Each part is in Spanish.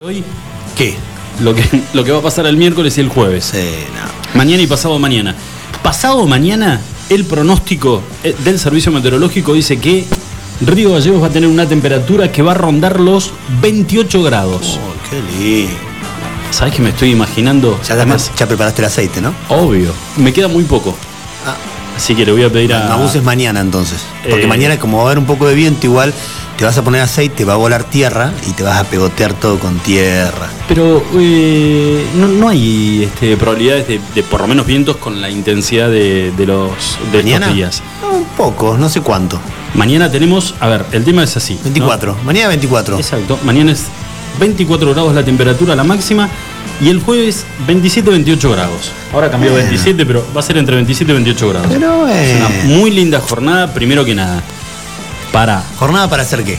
Hoy, ¿Qué? lo que, lo que va a pasar el miércoles y el jueves. No. Mañana y pasado mañana. Pasado mañana, el pronóstico eh, del servicio meteorológico dice que Río Gallegos va a tener una temperatura que va a rondar los 28 grados. Oh, qué lindo. ¿Sabes que me estoy imaginando? Ya, además, ya preparaste el aceite, ¿no? Obvio, me queda muy poco. Así que le voy a pedir a. no abuses mañana entonces. Porque Eh. mañana, como va a haber un poco de viento, igual te vas a poner aceite, va a volar tierra y te vas a pegotear todo con tierra. Pero eh, no, no hay este, probabilidades de, de por lo menos vientos con la intensidad de, de los de ¿Mañana? estos días. No, un poco, no sé cuánto. Mañana tenemos, a ver, el tema es así. ¿no? 24. Mañana 24. Exacto, mañana es 24 grados la temperatura, la máxima, y el jueves 27-28 grados. Ahora cambió Bueno. 27, pero va a ser entre 27 y 28 grados. Pero Es una muy linda jornada, primero que nada. Para. ¿Jornada para hacer qué?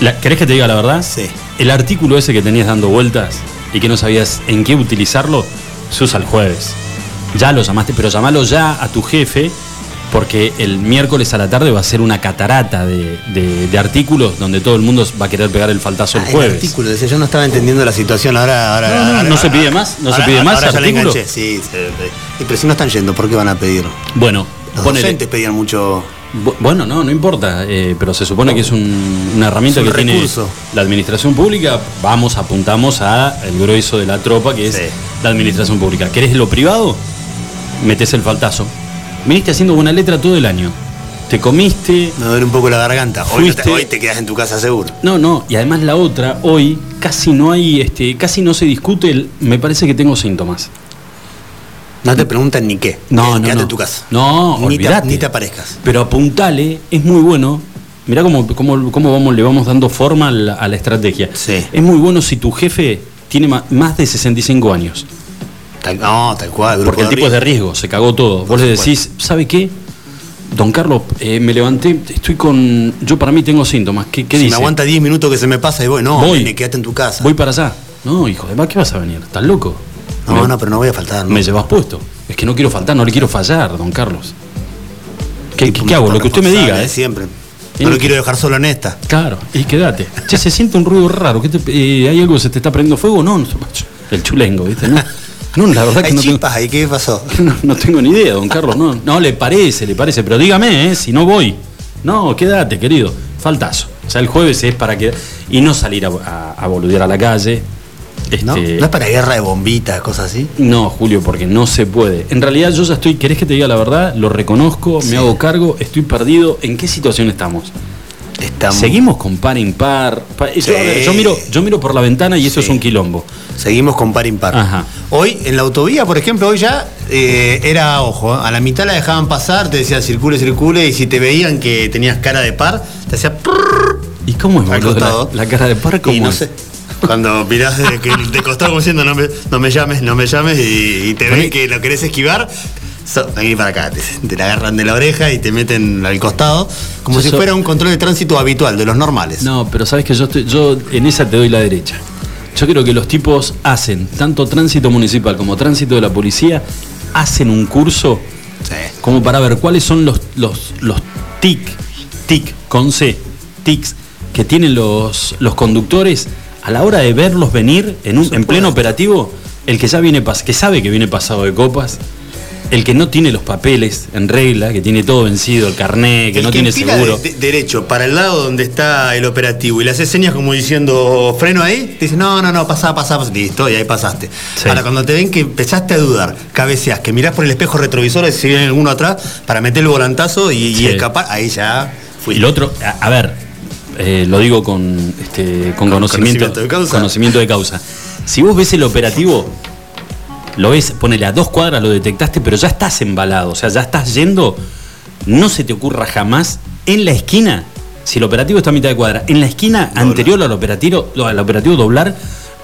la- ¿Querés que te diga la verdad? Sí. El artículo ese que tenías dando vueltas y que no sabías en qué utilizarlo, se usa el jueves. Ya lo llamaste, pero llamalo ya a tu jefe, porque el miércoles a la tarde va a ser una catarata de, de- de artículos donde todo el mundo va a querer pegar el faltazo Ah, el jueves. artículo, decía, yo no estaba entendiendo la situación. Ahora, ahora, No, no, ahora- no se pide más, no se pide más Ahora ya le artículo. enganché, sí, sí, Pero si no están yendo, ¿por qué van a pedir? Bueno, Los ponele- docentes pedían mucho. Bu- Bueno, no, no importa, eh, pero se supone que es un- una herramienta Es un que recurso. tiene la administración pública. Vamos, apuntamos a el grueso de la tropa, que es Sí. la administración pública. ¿Querés lo privado? Metes el faltazo. Viniste haciendo buena letra todo el año. Te comiste. Me duele un poco la garganta. Hoy, no te, hoy te quedas en tu casa seguro. No, no, y además la otra, hoy casi no hay, este, casi no se discute el. Me parece que tengo síntomas. No te preguntan ni qué. No, Quédate no, no. en tu casa. No, ni te, ni te aparezcas. Pero apuntale, es muy bueno. Mirá cómo, cómo, cómo vamos, le vamos dando forma a la, a la estrategia. Sí. Es muy bueno si tu jefe tiene más de 65 años. Tal- no, tal cual. Porque el tipo es de riesgo. se cagó todo. Vos le decís, ¿sabe qué? Don Carlos, eh, me levanté, estoy con. Yo para mí tengo síntomas. ¿Qué, qué Si dice? me aguanta 10 minutos que se me pasa y voy. No, Voy. nene, quédate en tu casa. Voy para allá. No, hijo de más, ¿qué vas a venir? ¿Estás loco? no, me, no, pero no voy a faltar. ¿no? me llevas puesto. Es que no quiero faltar, no le quiero fallar, don Carlos. ¿Qué, qué- hago? Lo que usted me diga, ¿eh? Siempre. No no- lo quiero dejar solo en esta. Claro, y quédate. Che, se siente un ruido raro. ¿Qué te- eh, ¿Hay algo que se te está prendiendo fuego? No, no, el chulengo, ¿viste? No, no la verdad que Hay no tengo, chispas ahí, ¿qué pasó? no, no tengo ni idea, don Carlos. No, no, le parece, le parece. Pero dígame, ¿eh? si no voy. No, quédate, querido. Faltazo. O sea, el jueves es para que. Y no salir a, a, a boludear a la calle. ¿No? Este, ¿No es para guerra de bombitas, cosas así? no, Julio, porque no se puede. En realidad yo ya estoy, ¿querés que te diga la verdad? Lo reconozco, Sí. me hago cargo, estoy perdido. ¿En qué situación estamos? Estamos, Seguimos con par impar. Pa- yo, Sí. miro, yo miro por la ventana y eso es un quilombo. seguimos con par impar. Ajá. Hoy, en la autovía, por ejemplo, hoy ya eh, era, ojo, a la mitad la dejaban pasar, te decían circule, circule, y si te veían que tenías cara de par, te hacía ¿Y cómo es, la, la cara de par? ¿cómo y no es? sé. Cuando mirás de, que de costado como diciendo no me, no me llames, no me llames y, y te ven que lo querés esquivar, so, vení para acá, te, te la agarran de la oreja y te meten al costado, como Yo si so- fuera un control de tránsito habitual, de los normales. No, pero sabes que yo estoy, yo en esa te doy la derecha. Yo creo que los tipos hacen, tanto tránsito municipal como tránsito de la policía, hacen un curso Sí. como para ver cuáles son los, los, los tic, tic, con C, tics, que tienen los, los conductores a la hora de verlos venir en, un, en pleno operativo, el que ya viene que sabe que viene pasado de copas, el que no tiene los papeles en regla, que tiene todo vencido, el carné, que el no que tiene seguro. de- de- derecho para el lado donde está el operativo y le hace señas como diciendo freno ahí, te dice no, no, no, pasá, pasá, pasá", listo, y ahí pasaste. Sí. Ahora, cuando te ven que empezaste a dudar, cabeceás, que mirás por el espejo retrovisor si viene alguno atrás para meter el volantazo y, y escapar, ahí ya fui. Y lo otro, a, a ver, eh, lo digo con, este, con, conocimiento, conocimiento de causa. conocimiento de causa. Si vos ves el operativo, lo ves, ponele a dos cuadras, lo detectaste, pero ya estás embalado, o sea, ya estás yendo, no se te ocurra jamás en la esquina, si el operativo está a mitad de cuadra, en la esquina anterior al operativo, al operativo doblar,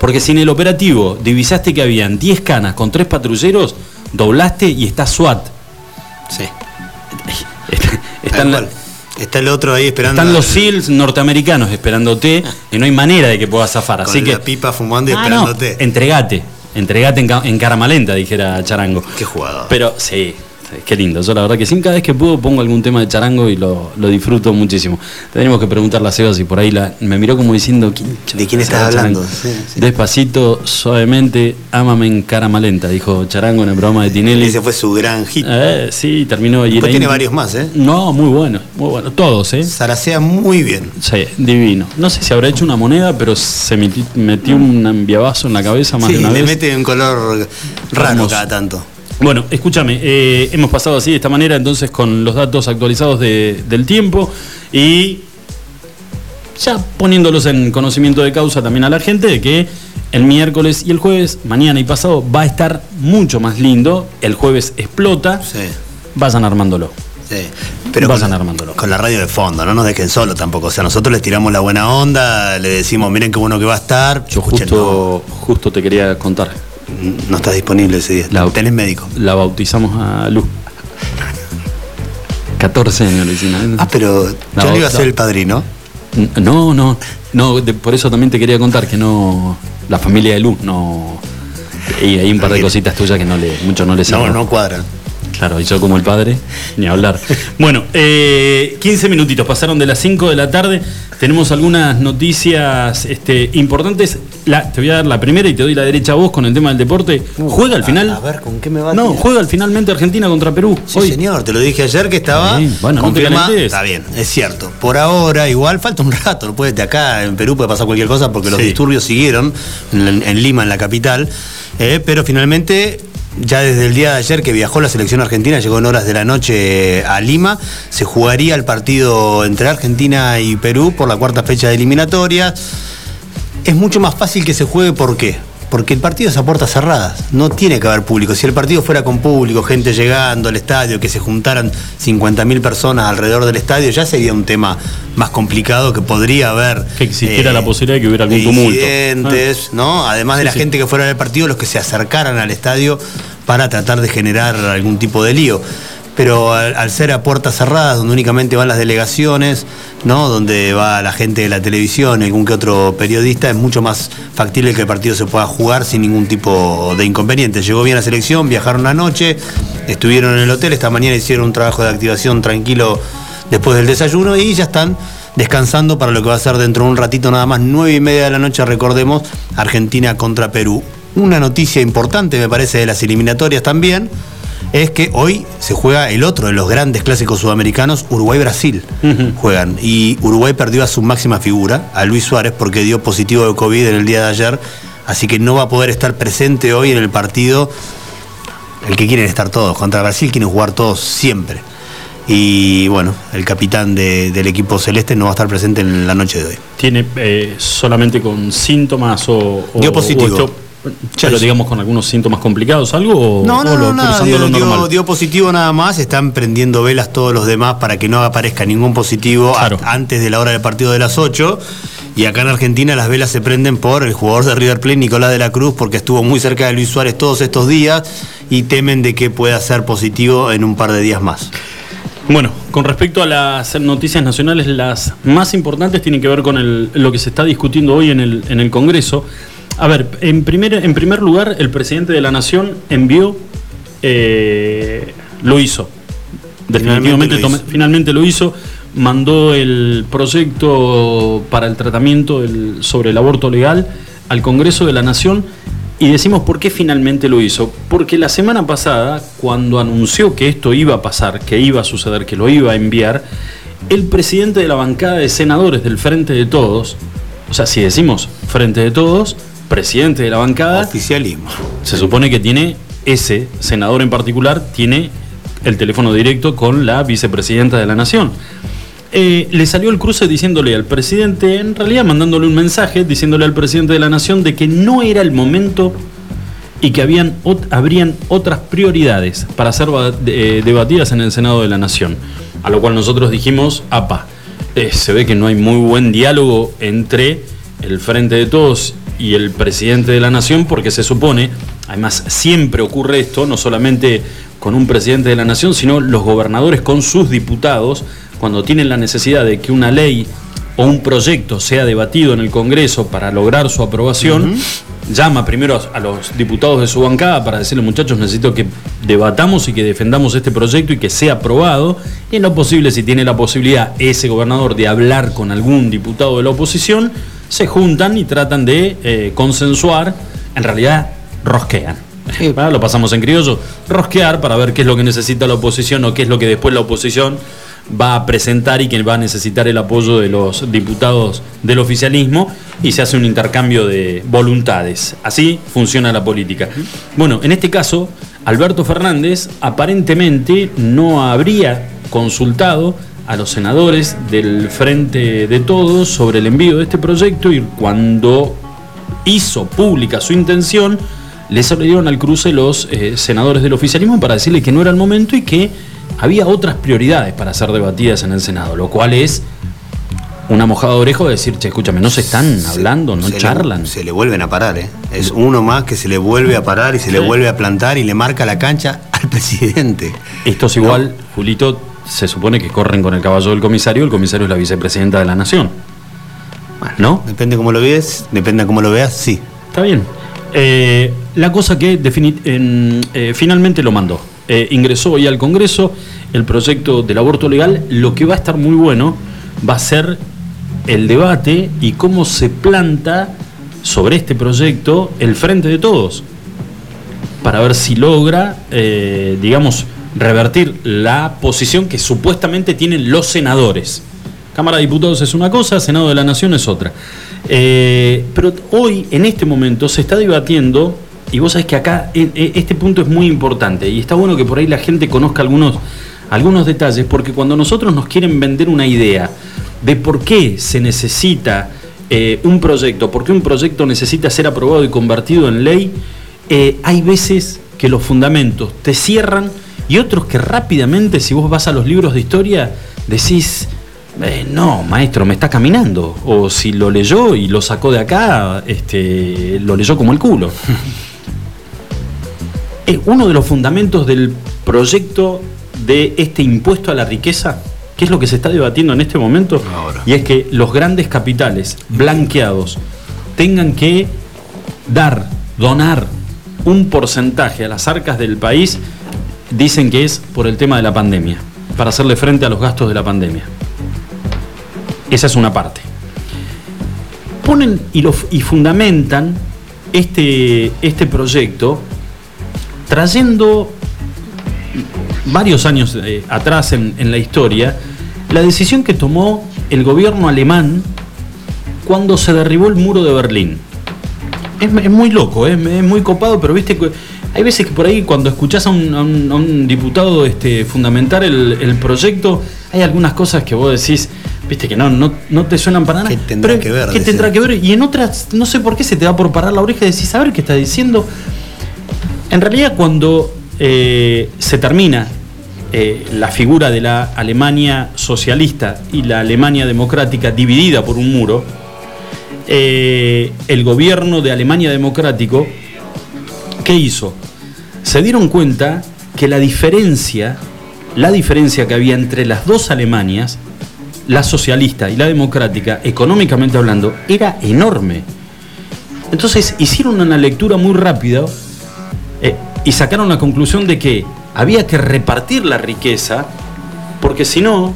porque si en el operativo divisaste que habían 10 canas con tres patrulleros, doblaste y está SWAT. Sí. Está- la-. Está el otro ahí esperando. están los SEALs norteamericanos esperándote y no hay manera de que puedas zafar. con Así que. la pipa fumando y Ah, no, esperándote. entregate. Entregate en, en dijera Charango. Qué jugador. Pero sí, qué lindo. Yo la verdad que sí, cada vez que puedo pongo algún tema de charango y lo, lo disfruto muchísimo. Tenemos que preguntarle a Seba si por ahí la, me miró como diciendo, ¿quién, ¿de quién estás hablando? Sí, sí. Despacito, suavemente, ámame en cara malenta, dijo Charango en el programa de Tinelli. Ese fue su gran hit. Eh, sí, terminó. Y tiene varios más, ¿eh? No, muy bueno, muy bueno. Todos, ¿eh? Saracea muy bien. Sí, divino. No sé si habrá hecho una moneda, pero se metió un enviabazo en la cabeza más de una le vez. mete un color raro cada tanto. Bueno, escúchame, eh, hemos pasado así de esta manera entonces con los datos actualizados de- del tiempo y ya poniéndolos en conocimiento de causa también a la gente de que el miércoles y el jueves, mañana y pasado, va a estar mucho más lindo. El jueves explota. Sí. Vayan armándolo. Sí. Pero Vayan con, armándolo. con la radio de fondo, no nos dejen solo tampoco. O sea, nosotros les tiramos la buena onda, le decimos, miren qué bueno que va a estar. Yo justo, justo te quería contar. No, no estás disponible ese día. La- Tenés médico. La bautizamos a Luz. 14 años le hicimos. Ah, pero No, yo le iba a no. ser el padrino. No, no, no, de- por eso también te quería contar que no, la familia de Luz no, y hay un par de cositas tuyas que no le, mucho no le No, cerró. no cuadran. Claro, y yo como el padre, ni hablar. Bueno, eh, 15 minutitos, pasaron de las 5 de la tarde, tenemos algunas noticias este, importantes. La- te voy a dar la primera y te doy la derecha a vos con el tema del deporte. ¿Juega al final? A, a ver, ¿con qué me va a No, tirar? juega al finalmente Argentina contra Perú. Sí, hoy. señor, te lo dije ayer que estaba Sí, bueno, no te. Está bien, es cierto. Por ahora, igual falta un rato, no puede de acá en Perú puede pasar cualquier cosa porque los Sí. disturbios siguieron en, en Lima, en la capital. eh, pero finalmente, ya desde el día de ayer que viajó la selección argentina, llegó en horas de la noche a Lima, se jugaría el partido entre Argentina y Perú por la cuarta fecha de eliminatoria. Es mucho más fácil que se juegue, ¿por qué? Porque el partido es a puertas cerradas, no tiene que haber público. Si el partido fuera con público, gente llegando al estadio, que se juntaran 50.000 personas alrededor del estadio, ya sería un tema más complicado que podría haber. eh, Que existiera la posibilidad de que hubiera algún de tumulto. incidentes, ¿no? Además de Sí, la sí. gente que fuera del partido, los que se acercaran al estadio para tratar de generar algún tipo de lío. Pero al, ser a puertas cerradas, donde únicamente van las delegaciones, ¿no? Donde va la gente de la televisión, algún que otro periodista, es mucho más factible que el partido se pueda jugar sin ningún tipo de inconveniente. Llegó bien la selección, viajaron anoche, estuvieron en el hotel, esta mañana hicieron un trabajo de activación tranquilo después del desayuno y ya están descansando para lo que va a ser dentro de un ratito nada más, nueve y media de la noche, recordemos, Argentina contra Perú. Una noticia importante, me parece, de las eliminatorias también, es que hoy se juega el otro de los grandes clásicos sudamericanos, Uruguay-Brasil. Juegan. Y Uruguay perdió a su máxima figura, a Luis Suárez, porque dio positivo de COVID en el día de ayer, así que no va a poder estar presente hoy en el partido el que quieren estar todos. Contra Brasil quieren jugar todos siempre. Y bueno, el capitán de- del equipo celeste no va a estar presente en la noche de hoy. ¿Tiene eh, solamente con síntomas o, o- Dio positivo. o esto- pero digamos con algunos síntomas complicados, algo? No, o no, lo- no, nada, dio, lo dio- dio positivo nada más, están prendiendo velas todos los demás para que no aparezca ningún positivo a- antes de la hora del partido de las 8. Y acá en Argentina las velas se prenden por el jugador de River Plate, Nicolás de la Cruz, porque estuvo muy cerca de Luis Suárez todos estos días y temen de que pueda ser positivo en un par de días más. Bueno, con respecto a las noticias nacionales, las más importantes tienen que ver con el- lo que se está discutiendo hoy en el, en el Congreso. A ver, en primer, en primer lugar, el presidente de la Nación envió, eh, lo hizo. Definitivamente, Finalmente lo tome- hizo. finalmente lo hizo. Mandó el proyecto para el tratamiento del- sobre el aborto legal al Congreso de la Nación y decimos por qué finalmente lo hizo. Porque la semana pasada, cuando anunció que esto iba a pasar, que iba a suceder, que lo iba a enviar, el presidente de la bancada de senadores del Frente de Todos, o sea, si decimos Frente de Todos, presidente de la bancada, Oficialismo. se supone que tiene ese senador en particular, tiene el teléfono directo con la vicepresidenta de la Nación. Eh, le salió el cruce diciéndole al presidente, en realidad mandándole un mensaje, diciéndole al presidente de la Nación de que no era el momento y que habían, ot- habrían otras prioridades para ser eh, debatidas en el Senado de la Nación. A lo cual nosotros dijimos, apa, eh, se ve que no hay muy buen diálogo entre el Frente de Todos y el presidente de la Nación, porque se supone, además siempre ocurre esto, no solamente con un presidente de la Nación, sino los gobernadores con sus diputados, cuando tienen la necesidad de que una ley o un proyecto sea debatido en el Congreso para lograr su aprobación, llama primero a, los diputados de su bancada para decirle, muchachos, necesito que debatamos y que defendamos este proyecto y que sea aprobado. Y en lo posible, si tiene la posibilidad ese gobernador de hablar con algún diputado de la oposición, se juntan y tratan de eh, consensuar, en realidad rosquean. Lo pasamos en criollo, rosquear para ver qué es lo que necesita la oposición o qué es lo que después la oposición va a presentar y que va a necesitar el apoyo de los diputados del oficialismo y se hace un intercambio de voluntades. Así funciona la política. Bueno, en este caso, Alberto Fernández aparentemente no habría consultado a los senadores del Frente de Todos sobre el envío de este proyecto y cuando hizo pública su intención, le salieron al cruce los eh, senadores del oficialismo para decirle que no era el momento y que había otras prioridades para ser debatidas en el Senado, lo cual es una mojada de orejo de decir, che, escúchame, no se están hablando, no charlan. se le vuelven a parar, ¿eh? Es uno más que se le vuelve a parar y se le vuelve a plantar y le marca la cancha al presidente. Esto es igual, Julito, se supone que corren con el caballo del comisario, el comisario es la vicepresidenta de la nación. ¿No? Depende cómo lo veas, depende cómo lo veas, sí. Está bien. Eh, la cosa que eh, finalmente lo mandó. Eh, ingresó hoy al Congreso el proyecto del aborto legal. Lo que va a estar muy bueno va a ser el debate y cómo se planta sobre este proyecto el frente de todos, para ver si logra, digamos, revertir la posición que supuestamente tienen los senadores. Cámara de Diputados es una cosa, Senado de la Nación es otra. Eh, pero hoy, en este momento, se está debatiendo y vos sabés que acá este punto es muy importante y está bueno que por ahí la gente conozca algunos, algunos detalles, porque cuando nosotros nos quieren vender una idea de por qué se necesita eh, un proyecto, por qué un proyecto necesita ser aprobado y convertido en ley, eh, hay veces que los fundamentos te cierran y otros que rápidamente, si vos vas a los libros de historia, decís, eh, no, maestro, me está caminando. O si lo leyó y lo sacó de acá, este, lo leyó como el culo. uno de los fundamentos del proyecto de este impuesto a la riqueza, que es lo que se está debatiendo en este momento, y es que los grandes capitales blanqueados tengan que dar, donar un porcentaje a las arcas del país, dicen que es por el tema de la pandemia, para hacerle frente a los gastos de la pandemia. Esa es una parte. Ponen y, fundamentan este, este proyecto trayendo varios años eh, atrás en, la historia la decisión que tomó el gobierno alemán cuando se derribó el muro de Berlín. Es, muy loco, es, muy copado, pero viste que hay veces que por ahí cuando escuchás a un, diputado este, fundamentar el, proyecto, hay algunas cosas que vos decís, viste que no, no, te suenan para nada. ¿Qué tendrá que ver? ¿Qué tendrá que ver? Y en otras, no sé por qué se te va por parar la oreja y decís, a ver qué está diciendo. En realidad, cuando eh, se termina eh, la figura de la Alemania socialista y la Alemania democrática dividida por un muro, eh, el gobierno de Alemania democrático, ¿qué hizo? Se dieron cuenta que la diferencia, la diferencia que había entre las dos Alemanias, la socialista y la democrática, económicamente hablando, era enorme. Entonces hicieron una lectura muy rápida eh, y sacaron la conclusión de que había que repartir la riqueza, porque si no,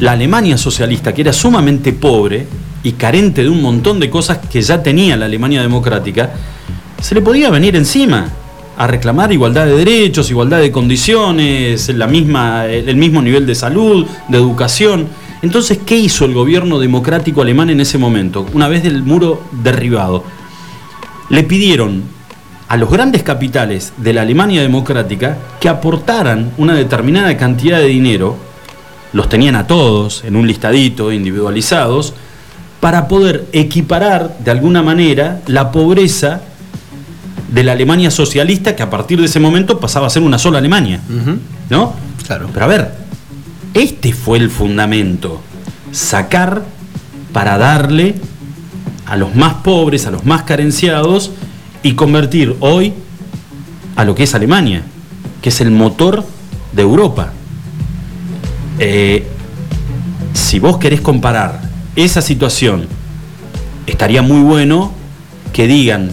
la Alemania socialista, que era sumamente pobre y carente de un montón de cosas que ya tenía la Alemania democrática, se le podía venir encima a reclamar igualdad de derechos, igualdad de condiciones, la misma, el mismo nivel de salud, de educación. Entonces, ¿qué hizo el gobierno democrático alemán en ese momento, una vez del muro derribado? Le pidieron a los grandes capitales de la Alemania democrática que aportaran una determinada cantidad de dinero, los tenían a todos en un listadito, individualizados, para poder equiparar de alguna manera la pobreza de la Alemania socialista que a partir de ese momento pasaba a ser una sola Alemania. ¿No? Claro. Pero a ver, este fue el fundamento. Sacar para darle a los más pobres, a los más carenciados, y convertir hoy a lo que es Alemania, que es el motor de Europa. Eh, si vos querés comparar esa situación estaría muy bueno que digan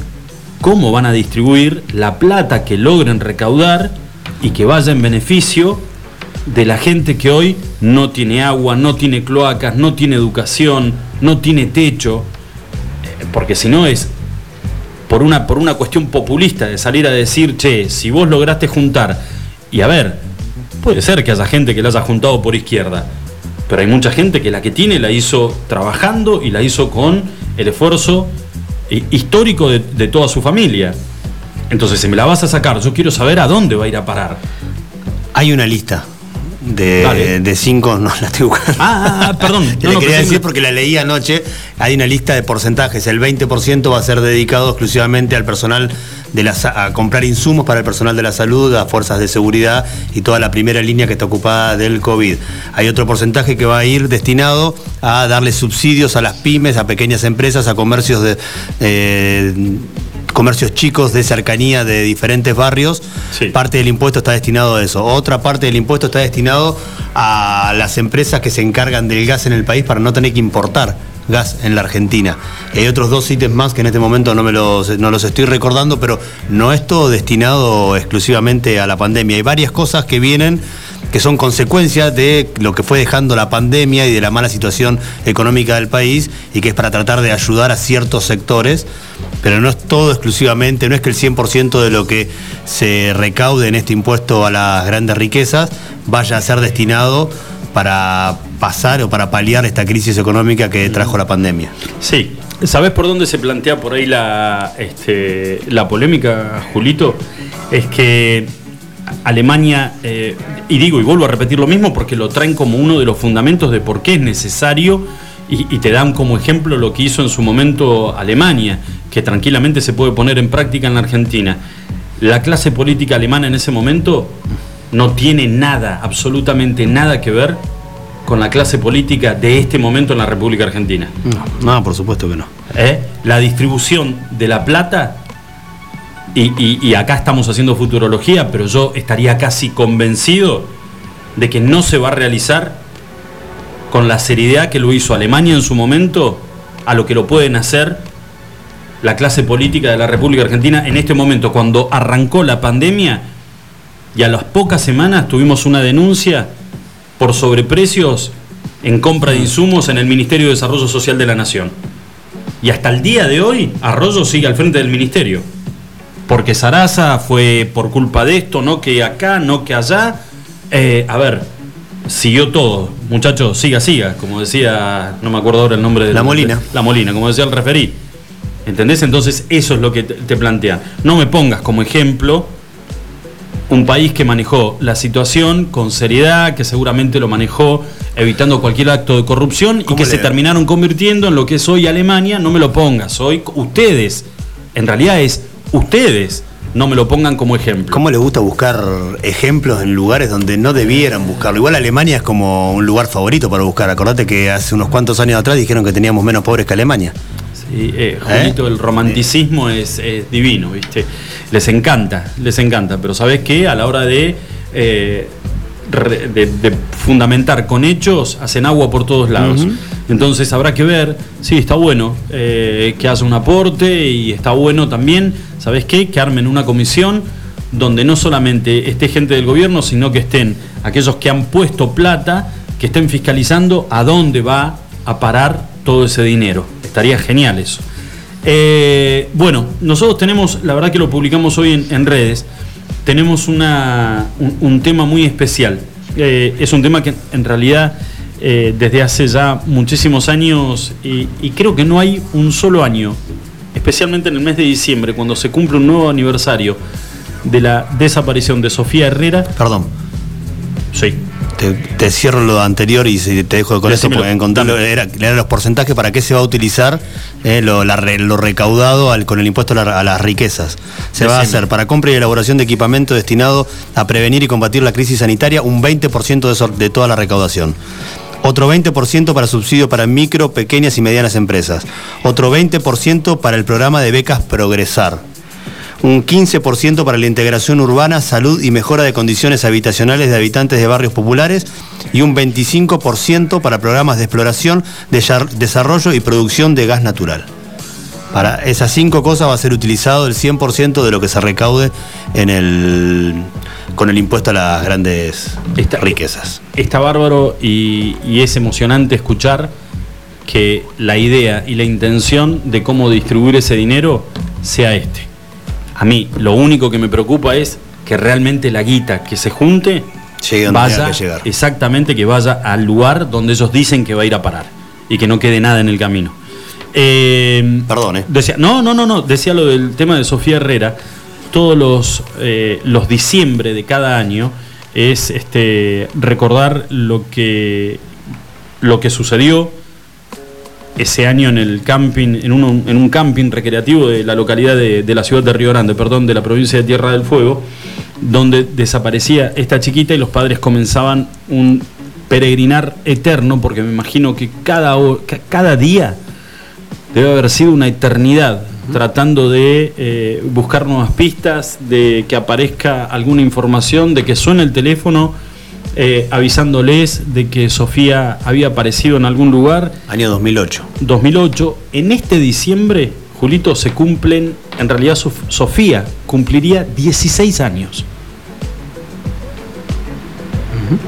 cómo van a distribuir la plata que logren recaudar y que vaya en beneficio de la gente que hoy no tiene agua, no tiene cloacas, no tiene educación, no tiene techo, eh, porque si no es por una, por una cuestión populista de salir a decir, che, si vos lograste juntar, y a ver, puede ser que haya gente que la haya juntado por izquierda, pero hay mucha gente que la que tiene la hizo trabajando y la hizo con el esfuerzo histórico de, de toda su familia. Entonces, si me la vas a sacar, yo quiero saber a dónde va a ir a parar. Hay una lista de, de, cinco, no la estoy buscando. Ah, ah perdón. no, le quería decir porque la leí anoche. Hay una lista de porcentajes. El 20% va a ser dedicado exclusivamente al personal de la, a comprar insumos para el personal de la salud, a fuerzas de seguridad y toda la primera línea que está ocupada del COVID. Hay otro porcentaje que va a ir destinado a darle subsidios a las pymes, a pequeñas empresas, a comercios de. Eh, comercios chicos de cercanía de diferentes barrios, parte del impuesto está destinado a eso. Otra parte del impuesto está destinado a las empresas que se encargan del gas en el país para no tener que importar gas en la Argentina. hay otros dos ítems más que en este momento no me los, no los estoy recordando, pero no es todo destinado exclusivamente a la pandemia. Hay varias cosas que vienen que son consecuencias de lo que fue dejando la pandemia y de la mala situación económica del país y que es para tratar de ayudar a ciertos sectores, pero no es todo exclusivamente, no es que el 100% de lo que se recaude en este impuesto a las grandes riquezas vaya a ser destinado para pasar o para paliar esta crisis económica que trajo la pandemia. Sí, ¿sabes por dónde se plantea por ahí la, este, la polémica, Julito? Es que Alemania, eh, y digo y vuelvo a repetir lo mismo porque lo traen como uno de los fundamentos de por qué es necesario y, te dan como ejemplo lo que hizo en su momento Alemania, que tranquilamente se puede poner en práctica en la Argentina. La clase política alemana en ese momento no tiene nada, absolutamente nada que ver con la clase política de este momento en la República Argentina. No, por supuesto que no. ¿Eh? La distribución de la plata y, acá estamos haciendo futurología, pero yo estaría casi convencido de que no se va a realizar con la seriedad que lo hizo Alemania en su momento a lo que lo pueden hacer la clase política de la República Argentina en este momento, cuando arrancó la pandemia y a las pocas semanas tuvimos una denuncia por sobreprecios en compra de insumos en el Ministerio de Desarrollo Social de la Nación. Y hasta el día de hoy, Arroyo sigue al frente del ministerio porque Sarasa fue por culpa de esto, no que acá, no que allá. Eh, a ver, siguió todo. Muchachos, siga, siga, como decía, no me acuerdo ahora el nombre de La Molina. la Molina, como decía el referí. ¿Entendés? Entonces eso es lo que te plantean. No me pongas como ejemplo un país que manejó la situación con seriedad, que seguramente lo manejó evitando cualquier acto de corrupción y que se terminaron convirtiendo en lo que es hoy Alemania. No me lo pongas, hoy ustedes. En realidad es ustedes no me lo pongan como ejemplo. ¿Cómo le gusta buscar ejemplos en lugares donde no debieran buscarlo? Igual Alemania es como un lugar favorito para buscar. Acordate que hace unos cuantos años atrás dijeron que teníamos menos pobres que Alemania. Sí, eh, Julito, ¿Eh? el romanticismo es, divino, ¿viste? Les encanta, les encanta, pero ¿sabes qué? A la hora de, eh, de, fundamentar con hechos, hacen agua por todos lados. Entonces habrá que ver, sí, está bueno que haga un aporte y está bueno también, ¿sabes qué? Que armen una comisión donde no solamente esté gente del gobierno, sino que estén aquellos que han puesto plata, que estén fiscalizando a dónde va a parar todo ese dinero. Estaría genial eso. Eh, bueno, nosotros tenemos, la verdad que lo publicamos hoy en, redes, tenemos una, un, tema muy especial. Eh, es un tema que en realidad eh, desde hace ya muchísimos años y, creo que no hay un solo año, especialmente en el mes de diciembre, cuando se cumple un nuevo aniversario de la desaparición de Sofía Herrera. Perdón. Sí. Te, cierro lo anterior y te dejo con esto porque encontrarlo era, los porcentajes para qué se va a utilizar eh, lo, recaudado con el impuesto a, las riquezas. Se va a hacer para compra y elaboración de equipamiento destinado a prevenir y combatir la crisis sanitaria un 20% de, de toda la recaudación. Otro 20% para subsidio para micro, pequeñas y medianas empresas, otro 20% para el programa de becas Progresar, un 15% para la integración urbana, salud y mejora de condiciones habitacionales de habitantes de barrios populares y un 25% para programas de exploración, desarrollo y producción de gas natural. Para esas cinco cosas va a ser utilizado el 100% de lo que se recaude en el, con el impuesto a las grandes riquezas. Está bárbaro y, y es emocionante escuchar que la idea y la intención de cómo distribuir ese dinero sea este a mí lo único que me preocupa es que realmente la guita que se junte vaya exactamente que vaya al lugar donde ellos dicen que va a ir a parar y que no quede nada en el camino. Eh, Perdón, ¿eh? Decía, no, no, no, no, decía lo del tema de Sofía Herrera. Todos los, eh, los diciembre de cada año es este, recordar lo que, lo que sucedió ese año en el camping, en un, en un camping recreativo de la localidad de, la ciudad de Río Grande, perdón, de la provincia de Tierra del Fuego, donde desaparecía esta chiquita y los padres comenzaban un peregrinar eterno, porque me imagino que cada, cada día debe haber sido una eternidad tratando de eh, buscar nuevas pistas, de que aparezca alguna información, de que suene el teléfono eh, avisándoles de que Sofía había aparecido en algún lugar. Año 2008. 2008. En este diciembre, Julito, se cumplen, en realidad Sofía cumpliría 16 años.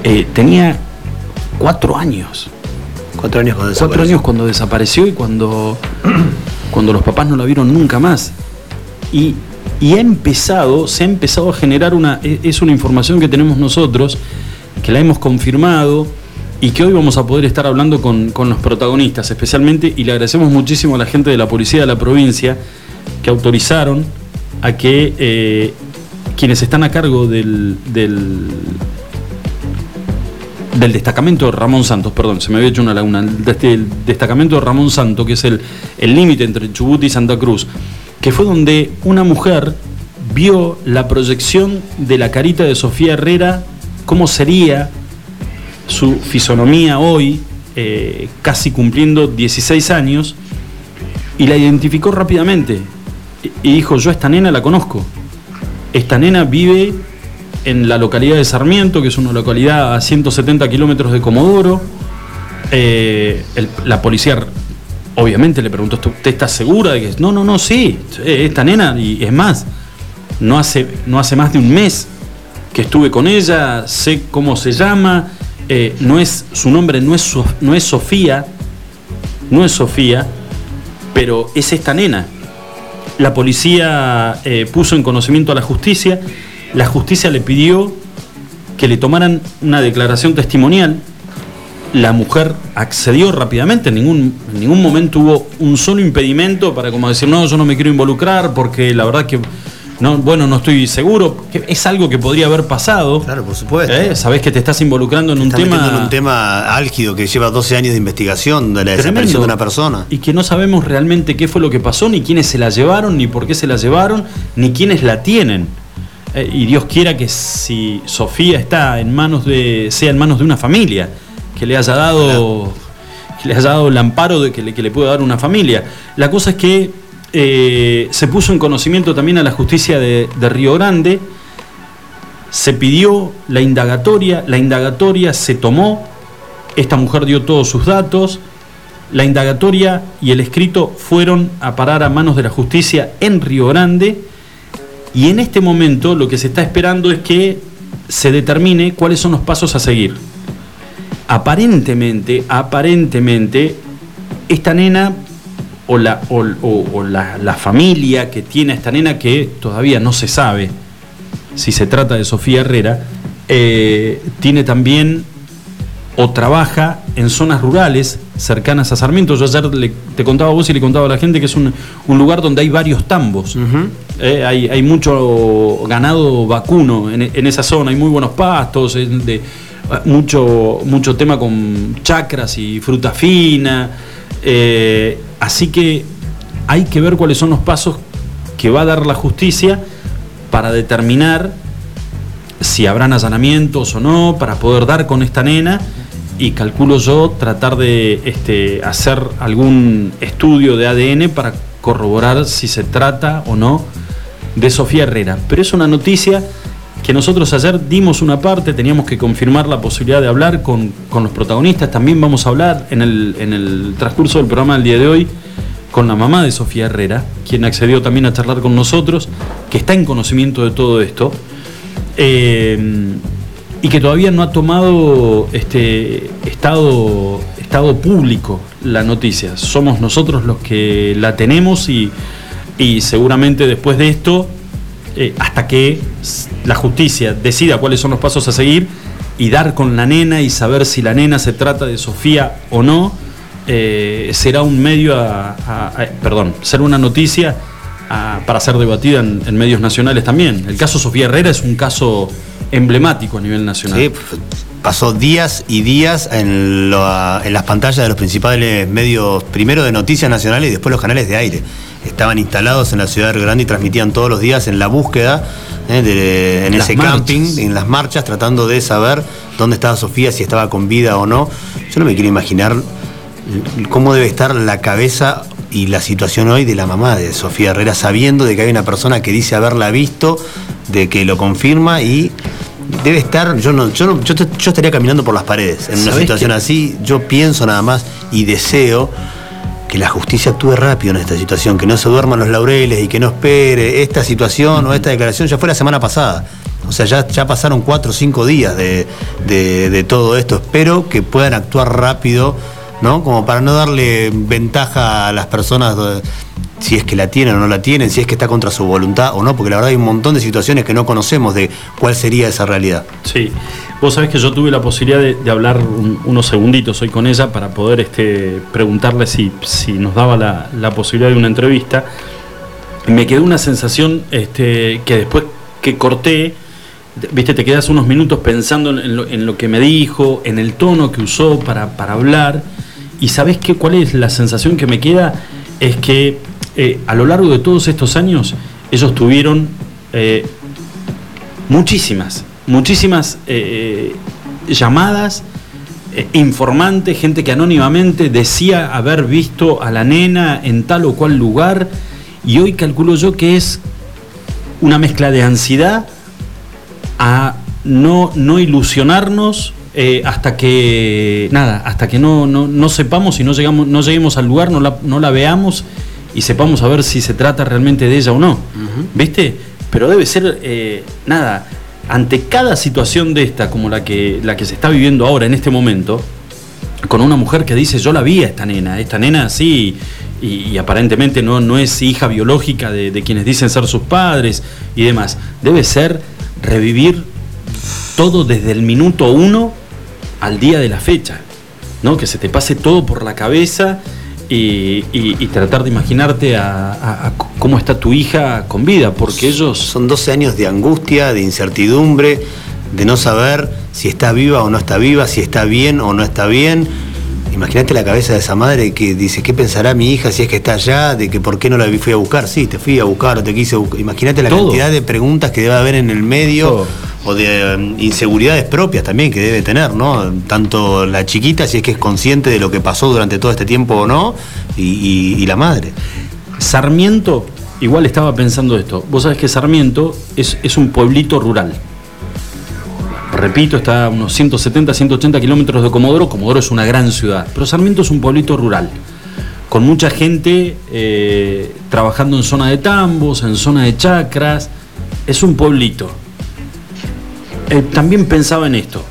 Eh, tenía cuatro años. Cuatro años cuando desapareció. Cuatro años cuando desapareció y cuando, cuando los papás no la vieron nunca más. Y, y ha empezado, se ha empezado a generar una, e, es una información que tenemos nosotros, que la hemos confirmado y que hoy vamos a poder estar hablando con, los protagonistas, especialmente, y le agradecemos muchísimo a la gente de la policía de la provincia que autorizaron a que eh, quienes están a cargo del, del, destacamento de Ramón Santos, perdón, se me había hecho una laguna, el destacamento de Ramón Santos, que es el límite entre Chubut y Santa Cruz, que fue donde una mujer vio la proyección de la carita de Sofía Herrera cómo sería su fisonomía hoy, eh, casi cumpliendo 16 años, y la identificó rápidamente. Y dijo, yo esta nena la conozco. Esta nena vive en la localidad de Sarmiento, que es una localidad a 170 kilómetros de Comodoro. Eh, la policía obviamente le preguntó, ¿usted está segura de que No, no, no, sí, esta nena, y es más, no hace, no hace más de un mes que estuve con ella, sé cómo se llama, eh, no es, su nombre no es, no es Sofía, no es Sofía, pero es esta nena. La policía eh, puso en conocimiento a la justicia, la justicia le pidió que le tomaran una declaración testimonial, la mujer accedió rápidamente, en ningún, en ningún momento hubo un solo impedimento para como decir, no, yo no me quiero involucrar porque la verdad que no, bueno, no estoy seguro. Es algo que podría haber pasado. Claro, por supuesto. ¿Eh? Sabés que te estás involucrando en un tema. En un tema álgido que lleva 12 años de investigación de la desaparición de una persona. Y que no sabemos realmente qué fue lo que pasó, ni quiénes se la llevaron, ni por qué se la llevaron, ni quiénes la tienen. Eh, y Dios quiera que si Sofía está en manos de. sea en manos de una familia, que le haya dado. que le haya dado el amparo de que le, que le pueda dar una familia. La cosa es que eh, se puso en conocimiento también a la justicia de, Río Grande, se pidió la indagatoria, la indagatoria se tomó, esta mujer dio todos sus datos, la indagatoria y el escrito fueron a parar a manos de la justicia en Río Grande y en este momento lo que se está esperando es que se determine cuáles son los pasos a seguir. Aparentemente, aparentemente, esta nena o, la, o, la, familia que tiene a esta nena que todavía no se sabe si se trata de Sofía Herrera, eh, tiene también o trabaja en zonas rurales cercanas a Sarmiento. Yo ayer te contaba a vos y le contaba a la gente que es un, lugar donde hay varios tambos. Eh, hay, mucho ganado vacuno en, esa zona, hay muy buenos pastos, de, mucho, mucho tema con chacras y fruta fina. Eh, así que hay que ver cuáles son los pasos que va a dar la justicia para determinar si habrán allanamientos o no, para poder dar con esta nena y calculo yo tratar de este, hacer algún estudio de ADN para corroborar si se trata o no de Sofía Herrera. Pero es una noticia que nosotros ayer dimos una parte, teníamos que confirmar la posibilidad de hablar con, los protagonistas. También vamos a hablar en el, en el transcurso del programa del día de hoy con la mamá de Sofía Herrera, quien accedió también a charlar con nosotros, que está en conocimiento de todo esto. Eh, y que todavía no ha tomado este estado, estado público la noticia. Somos nosotros los que la tenemos y, seguramente después de esto, eh, hasta que la justicia decida cuáles son los pasos a seguir y dar con la nena y saber si la nena se trata de Sofía o no, eh, será un medio a, perdón, será una noticia para ser debatida en, medios nacionales también. El caso Sofía Herrera es un caso emblemático a nivel nacional. Sí, pasó días y días en, las pantallas de los principales medios, primero de noticias nacionales y después los canales de aire. Estaban instalados en la ciudad de Río Grande y transmitían todos los días en la búsqueda, eh, en ese camping, en las marchas, tratando de saber dónde estaba Sofía, si estaba con vida o no. Yo no me quiero imaginar cómo debe estar la cabeza y la situación hoy de la mamá de Sofía Herrera, sabiendo de que hay una persona que dice haberla visto, de que lo confirma y debe estar, yo no, yo, yo, estaría caminando por las paredes en una situación así, yo pienso nada más y deseo que la justicia actúe rápido en esta situación, que no se duerman los laureles y que no espere esta situación o esta declaración, ya fue la semana pasada. O sea, ya, ya pasaron cuatro o cinco días de, de todo esto. Espero que puedan actuar rápido ¿no? Como para no darle ventaja a las personas si es que la tienen o no la tienen, si es que está contra su voluntad o no, porque la verdad hay un montón de situaciones que no conocemos de cuál sería esa realidad. Sí, vos sabés que yo tuve la posibilidad de, hablar unos segunditos hoy con ella para poder este, preguntarle si, si nos daba la, posibilidad de una entrevista. Me quedó una sensación este, que después que corté, viste, te quedas unos minutos pensando en lo, que me dijo, en el tono que usó para, para hablar y sabes qué, cuál es la sensación que me queda, es que eh, a lo largo de todos estos años ellos tuvieron eh, muchísimas, muchísimas eh, llamadas, informantes, gente que anónimamente decía haber visto a la nena en tal o cual lugar, y hoy calculo yo que es una mezcla de ansiedad a no, no ilusionarnos eh, hasta que nada, hasta que no, no, sepamos y no llegamos, no lleguemos al lugar, no la, no la veamos y sepamos a ver si se trata realmente de ella o no. ¿Viste? Pero debe ser eh, nada, ante cada situación de esta, como la que, la que se está viviendo ahora en este momento, con una mujer que dice yo la vi a esta nena, esta nena sí, y, aparentemente no, no es hija biológica de, de quienes dicen ser sus padres y demás. Debe ser revivir todo desde el minuto uno al día de la fecha, ¿no? Que se te pase todo por la cabeza y, tratar de imaginarte a, cómo está tu hija con vida, porque ellos... Son 12 años de angustia, de incertidumbre, de no saber si está viva o no está viva, si está bien o no está bien. Imagínate la cabeza de esa madre que dice, ¿qué pensará mi hija si es que está allá? De que por qué no la fui a buscar. Sí, te fui a buscar o te quise buscar. Imagínate la cantidad de preguntas que debe haber en el medio o de um, inseguridades propias también que debe tener, ¿no? Tanto la chiquita, si es que es consciente de lo que pasó durante todo este tiempo o no, y, la madre. Sarmiento, igual estaba pensando esto, vos sabés que Sarmiento es, es un pueblito rural. Repito, está a unos 170, 180 kilómetros de Comodoro. Comodoro es una gran ciudad, pero Sarmiento es un pueblito rural, con mucha gente eh, trabajando en zona de tambos, en zona de chacras. Es un pueblito eh, también pensaba en esto.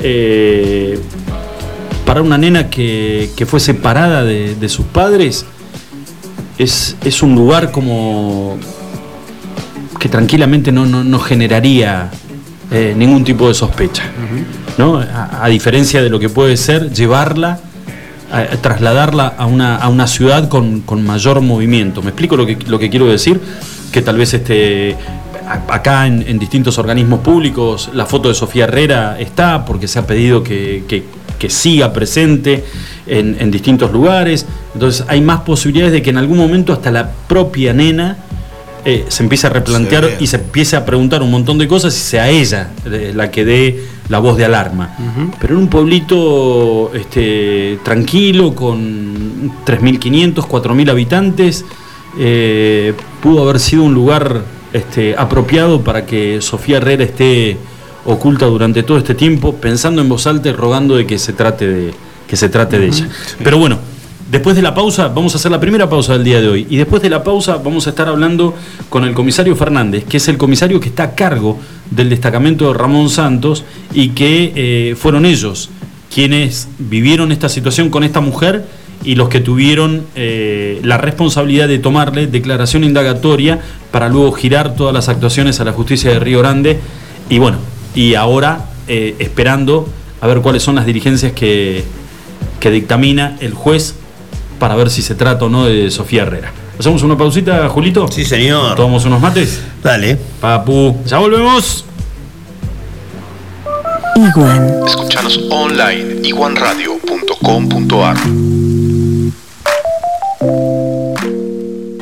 Eh, para una nena que, fue separada de, sus padres, es, un lugar como que tranquilamente no, generaría eh, ningún tipo de sospecha. ¿no? A, diferencia de lo que puede ser llevarla, trasladarla a una, a una ciudad con, mayor movimiento. ¿Me explico lo que, lo que quiero decir? Que tal vez este, acá en, distintos organismos públicos la foto de Sofía Herrera está porque se ha pedido que, siga presente en, distintos lugares. Entonces hay más posibilidades de que en algún momento hasta la propia nena eh, se empiece a replantear y se empiece a preguntar un montón de cosas y sea ella eh, la que dé la voz de alarma. Pero en un pueblito este, tranquilo, con 3.500, 4.000 habitantes, eh, pudo haber sido un lugar este, apropiado para que Sofía Herrera esté oculta durante todo este tiempo, pensando en voz alta y rogando de que se trate de, que se trate de ella. Pero bueno, después de la pausa, vamos a hacer la primera pausa del día de hoy. Y después de la pausa vamos a estar hablando con el comisario Fernández, que es el comisario que está a cargo del destacamento de Ramón Santos y que eh, fueron ellos quienes vivieron esta situación con esta mujer y los que tuvieron eh, la responsabilidad de tomarle declaración indagatoria para luego girar todas las actuaciones a la justicia de Río Grande. Y bueno, y ahora eh, esperando a ver cuáles son las diligencias que, que dictamina el juez para ver si se trata o no de Sofía Herrera. ¿Hacemos una pausita, Julito? Sí, señor. ¿Tomamos unos mates? Dale. Papu, ya volvemos. Iguan. Escuchanos online iguanradio.com.ar.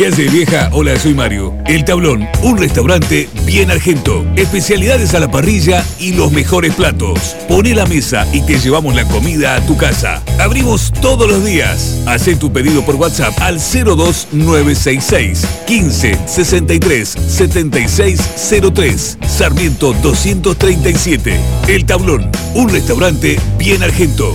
¿Qué hace vieja? Hola, soy Mario. El Tablón, un restaurante bien argento. Especialidades a la parrilla y los mejores platos. Pone la mesa y te llevamos la comida a tu casa. Abrimos todos los días. Haz tu pedido por WhatsApp al 02966 15 63 7603 Sarmiento 237. El Tablón, un restaurante bien argento.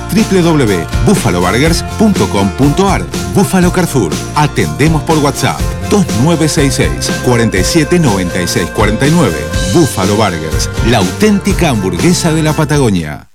www.buffaloburgers.com.ar Buffalo Carrefour. Atendemos por WhatsApp 2966 479649 Buffalo Burgers, la auténtica hamburguesa de la Patagonia.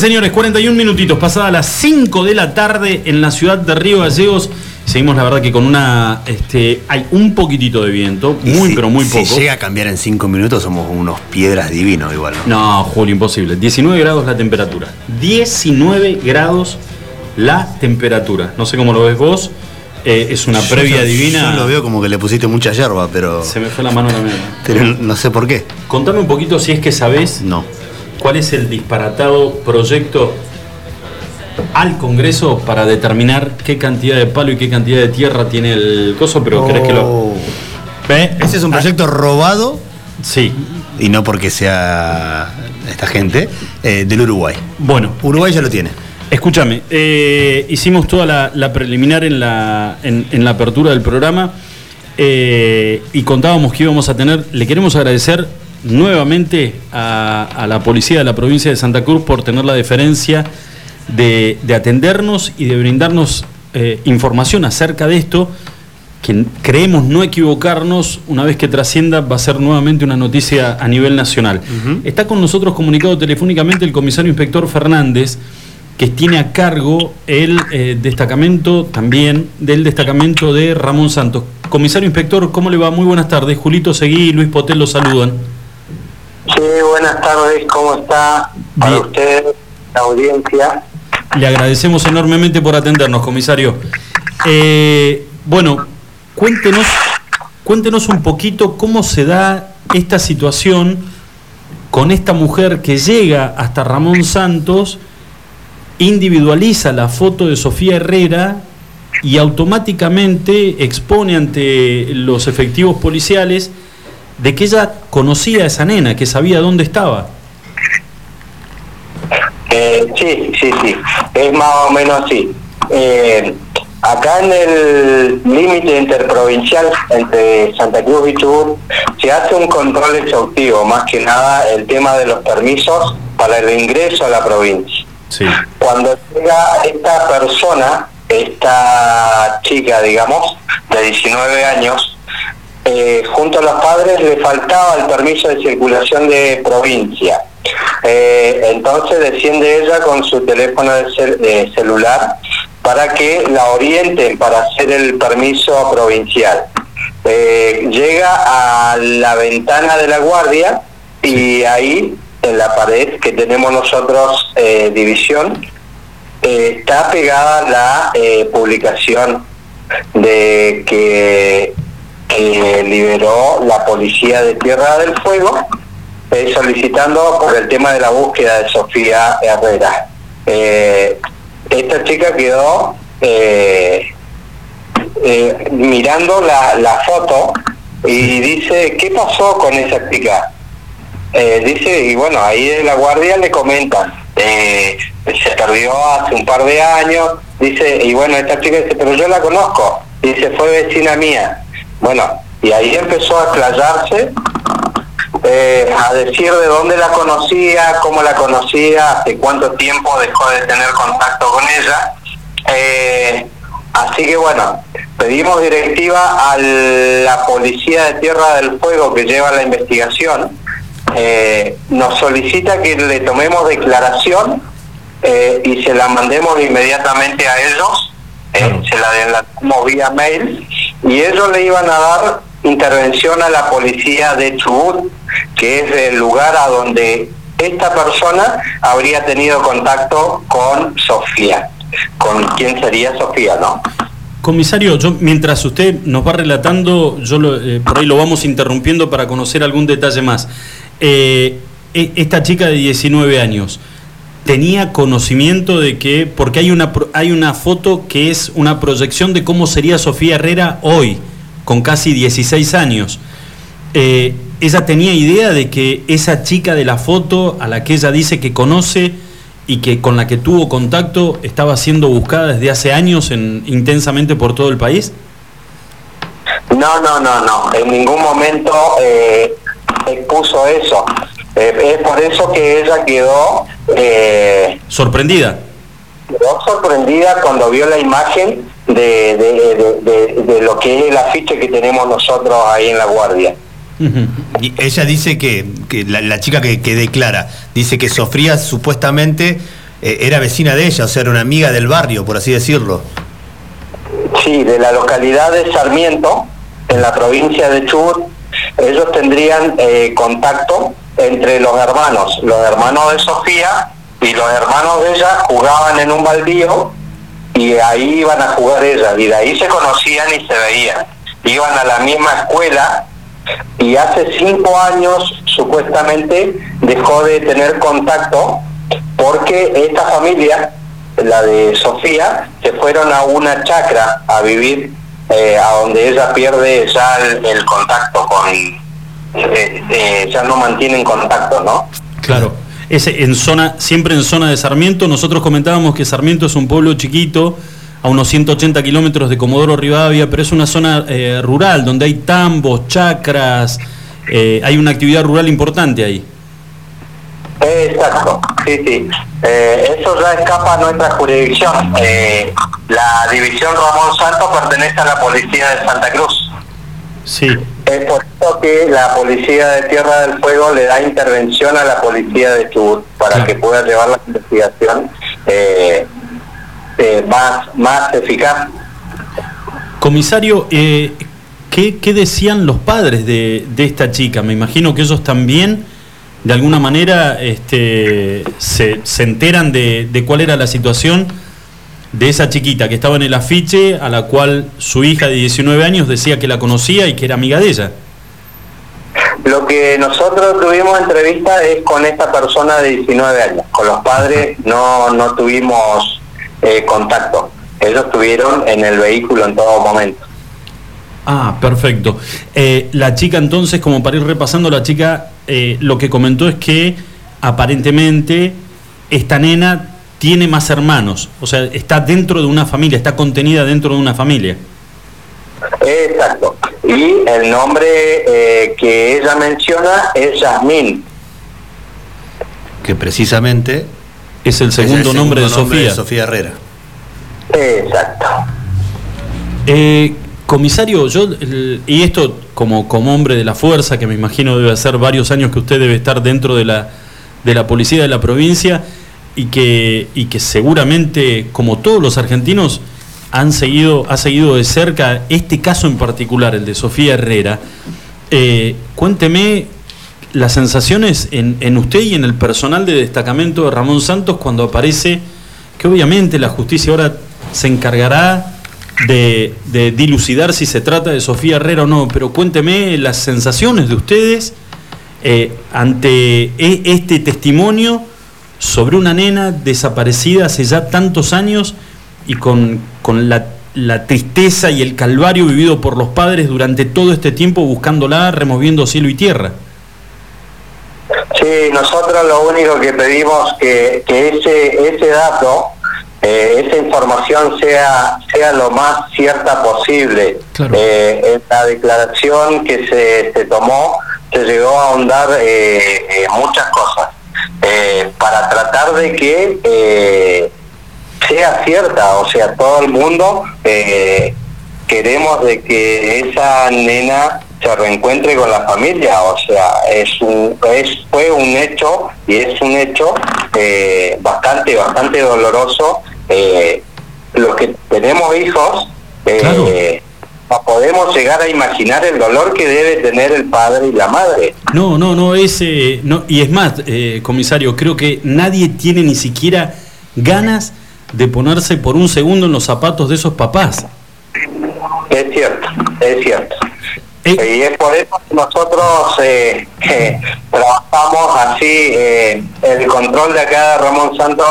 Bien, señores, 41 minutitos, pasada las 5 de la tarde en la ciudad de Río Gallegos. Seguimos, la verdad, que con una. Este, hay un poquitito de viento, muy, pero muy poco. Si llega a cambiar en 5 minutos, somos unos piedras divinos, igual. No, Julio, imposible. 19 grados la temperatura. 19 grados la temperatura. No sé cómo lo ves vos. Eh, es una previa divina. Yo lo veo como que le pusiste mucha hierba, pero. Se me fue la mano también. Pero no sé por qué. Contame un poquito si es que sabés. No. ¿Cuál es el disparatado proyecto al Congreso para determinar qué cantidad de palo y qué cantidad de tierra tiene el coso? Pero crees que lo. Oh. Ese es un proyecto robado. Sí. Y no porque sea esta gente, eh, del Uruguay. Bueno. Uruguay ya lo tiene. Escúchame, eh, hicimos toda la, preliminar en la, en, la apertura del programa eh, y contábamos que íbamos a tener. Le queremos agradecer nuevamente a, la policía de la provincia de Santa Cruz por tener la deferencia de, atendernos y de brindarnos eh, información acerca de esto, que creemos no equivocarnos, una vez que trascienda va a ser nuevamente una noticia a nivel nacional. Está con nosotros comunicado telefónicamente el comisario inspector Fernández, que tiene a cargo el eh, destacamento también del destacamento de Ramón Santos. Comisario inspector, ¿cómo le va? Muy buenas tardes. Julito Seguí y Luis Potel lo saludan. Sí, buenas tardes, ¿cómo está? Para usted, la audiencia. Le agradecemos enormemente por atendernos, comisario. Eh, bueno, cuéntenos, cuéntenos un poquito cómo se da esta situación con esta mujer que llega hasta Ramón Santos individualiza la foto de Sofía Herrera y automáticamente expone ante los efectivos policiales de que ella conocía a esa nena, que sabía dónde estaba. Eh, sí, sí, sí, es más o menos así. Eh, acá en el límite interprovincial entre Santa Cruz y Chubut se hace un control exhaustivo, más que nada el tema de los permisos para el ingreso a la provincia. Cuando llega esta persona, esta chica, digamos, de 19 años, eh, junto a los padres le faltaba el permiso de circulación de provincia. Eh, entonces desciende ella con su teléfono de, celular para que la orienten para hacer el permiso provincial. Eh, llega a la ventana de la guardia y ahí en la pared que tenemos nosotros, división, está pegada la publicación de que, liberó la policía de Tierra del Fuego, solicitando por el tema de la búsqueda de Sofía Herrera. esta chica quedó mirando la, la foto y dice, ¿qué pasó con esa chica? Eh, dice, y bueno, ahí de la guardia le comentan, eh, se perdió hace un par de años, dice, y bueno, esta chica dice, pero yo la conozco, dice, fue vecina mía. Bueno, y ahí empezó a explayarse, eh, a decir de dónde la conocía, cómo la conocía, hace cuánto tiempo dejó de tener contacto con ella. así que bueno, pedimos directiva a la Policía de Tierra del Fuego que lleva la investigación. Eh, nos solicita que le tomemos declaración eh, y se la mandemos inmediatamente a ellos, eh, se la adelantamos vía mail, y ellos le iban a dar intervención a la policía de Chubut, que es el lugar a donde esta persona habría tenido contacto con Sofía, con quién sería Sofía, ¿no? Comisario, yo mientras usted nos va relatando, yo por ahí lo vamos interrumpiendo para conocer algún detalle más. Eh, e, esta chica de 19 años tenía conocimiento de que, porque hay una, hay una foto que es una proyección de cómo sería Sofía Herrera hoy, con casi 16 años. Eh, ella tenía idea de que esa chica de la foto, a la que ella dice que conoce y que con la que tuvo contacto, estaba siendo buscada desde hace años en, intensamente por todo el país. No, no, no, no. En ningún momento eh, expuso eso. Eh, es por eso que ella quedó... Eh, sorprendida. Quedó sorprendida cuando vio la imagen de, de, lo que es el afiche que tenemos nosotros ahí en la guardia. Y ella dice que, que la, la chica que, que declara, dice que Sofía supuestamente eh, era vecina de ella, o sea, era una amiga del barrio, por así decirlo. Sí, de la localidad de Sarmiento, en la provincia de Chubut, ellos tendrían eh, contacto entre los hermanos. Los hermanos de Sofía y los hermanos de ella jugaban en un baldío y ahí iban a jugar ellas y de ahí se conocían y se veían. Iban a la misma escuela y hace cinco años supuestamente dejó de tener contacto porque esta familia, la de Sofía, se fueron a una chacra a vivir, eh, a donde ella pierde ya el contacto con, eh, eh, ya no mantienen contacto, ¿no? Claro. Ese, en zona, siempre en zona de Sarmiento, nosotros comentábamos que Sarmiento es un pueblo chiquito, a unos 180 kilómetros de Comodoro Rivadavia, pero es una zona eh, rural donde hay tambos, chacras, eh, hay una actividad rural importante ahí. Exacto, sí, sí. Eh, eso ya escapa a nuestra jurisdicción. Eh, la división Ramón Santos pertenece a la policía de Santa Cruz. Sí. Es por eso que la policía de Tierra del Fuego le da intervención a la policía de Chubut para Claro. que pueda llevar la investigación eh, eh, más, más eficaz. Comisario, eh, ¿qué, qué decían los padres de, de esta chica? Me imagino que ellos también, de alguna manera, este, se, se enteran de, de cuál era la situación de esa chiquita que estaba en el afiche, a la cual su hija de 19 años decía que la conocía y que era amiga de ella. Lo que nosotros tuvimos entrevista es con esta persona de 19 años. Con los padres no, no tuvimos eh, contacto. Ellos estuvieron en el vehículo en todo momento. Ah, perfecto. Eh, la chica entonces, como para ir repasando, la chica eh, lo que comentó es que aparentemente esta nena tiene más hermanos, o sea, está dentro de una familia, está contenida dentro de una familia. Exacto. Y el nombre eh, que ella menciona es Yasmín. Que precisamente Es el segundo es el nombre de segundo Sofía. Sofía Herrera. Exacto. Eh, comisario, yo, el- y esto como, como hombre de la fuerza, que me imagino debe hacer varios años que usted debe estar dentro de la, de la policía de la provincia y que, y que seguramente, como todos los argentinos, han seguido, ha seguido de cerca este caso en particular, el de Sofía Herrera. Eh, cuénteme las sensaciones en, en usted y en el personal de destacamento de Ramón Santos cuando aparece que obviamente la justicia ahora se encargará de, de dilucidar si se trata de Sofía Herrera o no, pero cuénteme las sensaciones de ustedes eh, ante e- este testimonio sobre una nena desaparecida hace ya tantos años y con, con la, la tristeza y el calvario vivido por los padres durante todo este tiempo buscándola, removiendo cielo y tierra. Sí, nosotros lo único que pedimos que, que ese ese dato, eh, esa información sea sea lo más cierta posible. Claro. Eh, en la declaración que se, se tomó se llegó a ahondar eh, eh, muchas cosas eh, para tratar de que eh, sea cierta, o sea, todo el mundo eh, queremos de que esa nena se reencuentre con la familia, o sea, es un, es, fue un hecho y es un hecho eh, bastante, bastante doloroso. Eh, los que tenemos hijos, eh, Claro. No podemos llegar a imaginar el dolor que debe tener el padre y la madre. No, no, no, es, eh, no, y es más, eh, comisario, creo que nadie tiene ni siquiera ganas de ponerse por un segundo en los zapatos de esos papás. Es cierto, es cierto. Eh, Y es por eso que nosotros eh, trabajamos así, eh, el control de acá de Ramón Santos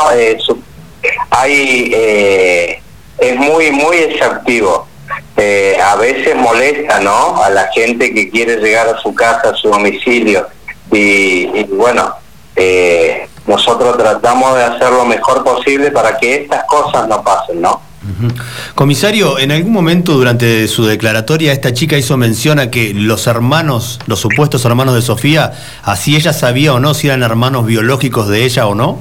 hay, eh, es muy, muy exhaustivo. Eh, a veces molesta, ¿no? A la gente que quiere llegar a su casa, a su domicilio. Y, y bueno, eh, nosotros tratamos de hacer lo mejor posible para que estas cosas no pasen, ¿no? Comisario, en algún momento durante su declaratoria esta chica hizo mención a que los hermanos, los supuestos hermanos de Sofía, así ella sabía o no si eran hermanos biológicos de ella o no.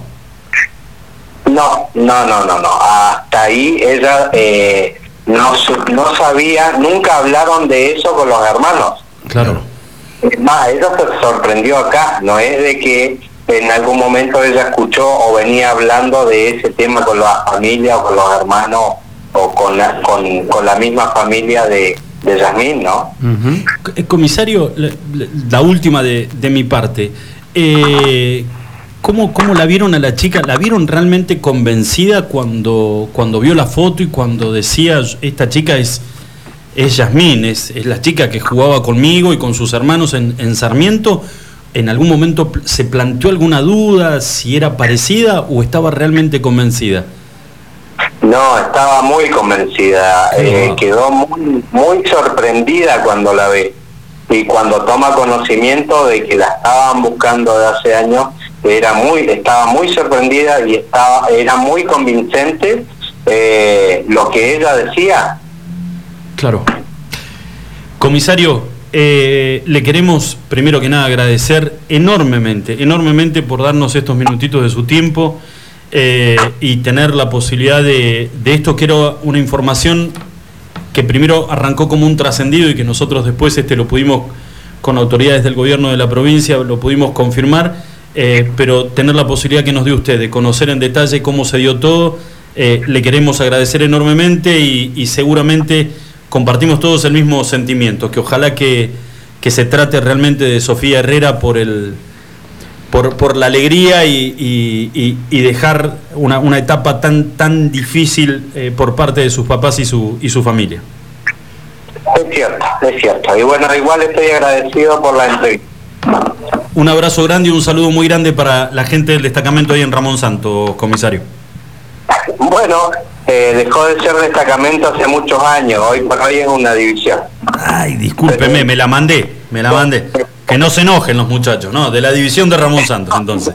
No, no, no, no, no. Hasta ahí ella eh, no, no sabía, nunca hablaron de eso con los hermanos. claro. Es más, ella se sorprendió acá, no es de que en algún momento ella escuchó o venía hablando de ese tema con la familia o con los hermanos o con la, con, con la misma familia de, de Yasmín, ¿no? Eh, Comisario, la, la última de, de mi parte. Eh, ¿cómo, ¿Cómo la vieron a la chica? ¿La vieron realmente convencida cuando, cuando vio la foto y cuando decía esta chica es, es Yasmín, es, es la chica que jugaba conmigo y con sus hermanos en, en Sarmiento? ¿En algún momento se planteó alguna duda si era parecida o estaba realmente convencida? No, estaba muy convencida, eh, quedó muy, muy sorprendida cuando la ve y cuando toma conocimiento de que la estaban buscando de hace años, era muy, estaba muy sorprendida y estaba, era muy convincente eh, lo que ella decía. Claro. Comisario, eh, le queremos primero que nada agradecer enormemente, enormemente por darnos estos minutitos de su tiempo eh, y tener la posibilidad de, de esto que era una información que primero arrancó como un trascendido y que nosotros después este, lo pudimos con autoridades del gobierno de la provincia, lo pudimos confirmar, eh, pero tener la posibilidad que nos dio usted de conocer en detalle cómo se dio todo, eh, le queremos agradecer enormemente y, seguramente compartimos todos el mismo sentimiento, que ojalá que, que se trate realmente de Sofía Herrera por el por, por la alegría y- y dejar una, una etapa tan, tan difícil eh, por parte de sus papás y su, y su familia. Es cierto, es cierto. Y bueno, igual estoy agradecido por la entrevista. Un abrazo grande y un saludo muy grande para la gente del destacamento ahí en Ramón Santos, comisario. Bueno, eh, dejó de ser destacamento hace muchos años, hoy por hoy es una división. Ay, discúlpeme, me la mandé, me la mandé. Que no se enojen los muchachos, ¿no? De la división de Ramón Santos, entonces.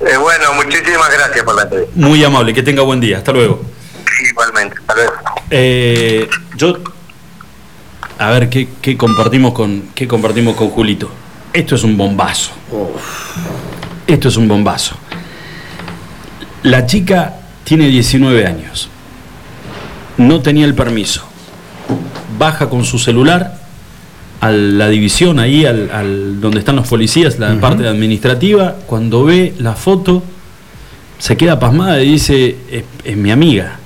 Eh, bueno, muchísimas gracias por la entrevista. Muy amable, que tenga buen día. Hasta luego. Igualmente, hasta luego. Eh, yo, a ver, ¿qué, qué compartimos con, ¿qué compartimos con Julito? Esto es un bombazo. Esto es un bombazo. La chica tiene 19 años. No tenía el permiso. Baja con su celular a la división, ahí al, al- donde están los policías, la parte administrativa. Cuando ve la foto, se queda pasmada y dice, es, es mi amiga.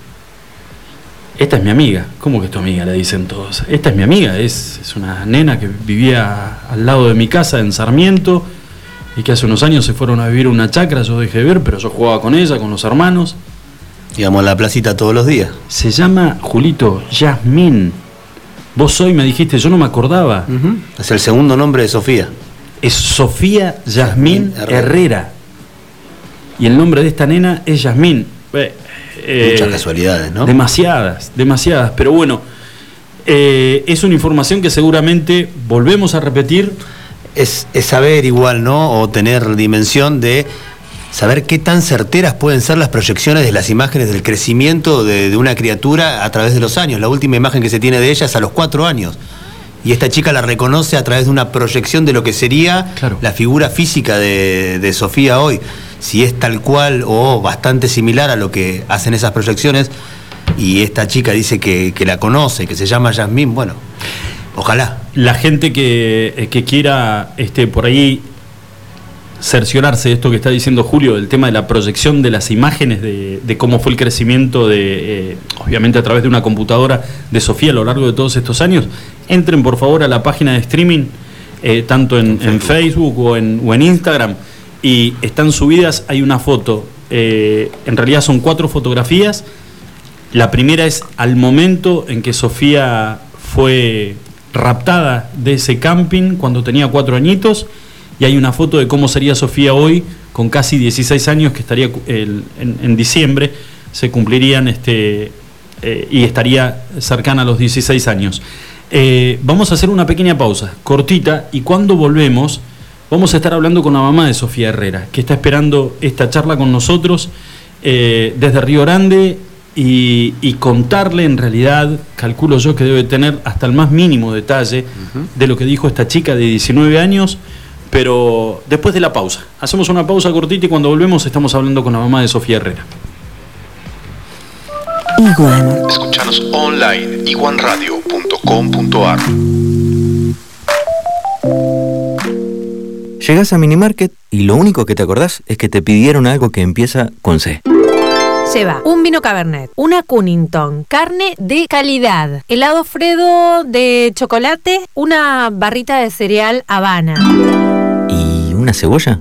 Esta es mi amiga. ¿Cómo que es tu amiga? Le dicen todos. Esta es mi amiga. Es, es una nena que vivía al lado de mi casa en Sarmiento y que hace unos años se fueron a vivir a una chacra. Yo dejé de ver, pero yo jugaba con ella, con los hermanos. Íbamos a la placita todos los días. Se llama Julito Yasmín. Vos hoy me dijiste, yo no me acordaba. Es el segundo nombre de Sofía. Es Sofía Yasmín Herrera. Herrera. Y el nombre de esta nena es Yasmín. Eh, eh, Muchas casualidades, ¿no? Demasiadas, demasiadas. Pero bueno, eh, es una información que seguramente volvemos a repetir. Es, es saber igual, ¿no? O tener dimensión de saber qué tan certeras pueden ser las proyecciones de las imágenes del crecimiento de, de una criatura a través de los años. La última imagen que se tiene de ella es a los cuatro años. Y esta chica la reconoce a través de una proyección de lo que sería Claro. la figura física de, de Sofía hoy. Si es tal cual o bastante similar a lo que hacen esas proyecciones, y esta chica dice que, que la conoce, que se llama Yasmín, bueno, ojalá. La gente que, eh, que quiera este, por ahí cerciorarse de esto que está diciendo Julio, del tema de la proyección de las imágenes, de, de cómo fue el crecimiento de, eh, obviamente a través de una computadora de Sofía a lo largo de todos estos años, entren por favor a la página de streaming, eh, tanto en, en Facebook o en, o en Instagram, y están subidas, hay una foto, eh, en realidad son cuatro fotografías, la primera es al momento en que Sofía fue raptada de ese camping cuando tenía cuatro añitos y hay una foto de cómo sería Sofía hoy con casi 16 años que estaría cu- el- en, en diciembre se cumplirían este eh, y estaría cercana a los 16 años. Eh, vamos a hacer una pequeña pausa, cortita, y cuando volvemos vamos a estar hablando con la mamá de Sofía Herrera, que está esperando esta charla con nosotros eh, desde Río Grande y, y contarle en realidad, calculo yo que debe tener hasta el más mínimo detalle de lo que dijo esta chica de 19 años, pero después de la pausa. Hacemos una pausa cortita y cuando volvemos estamos hablando con la mamá de Sofía Herrera. Iguan. Escuchanos online iguanradio.com.ar Llegás a Minimarket y lo único que te acordás es que te pidieron algo que empieza con C. Lleva un vino Cabernet, una Cunnington, carne de calidad, helado Fredo de chocolate, una barrita de cereal Habana. ¿Y una cebolla?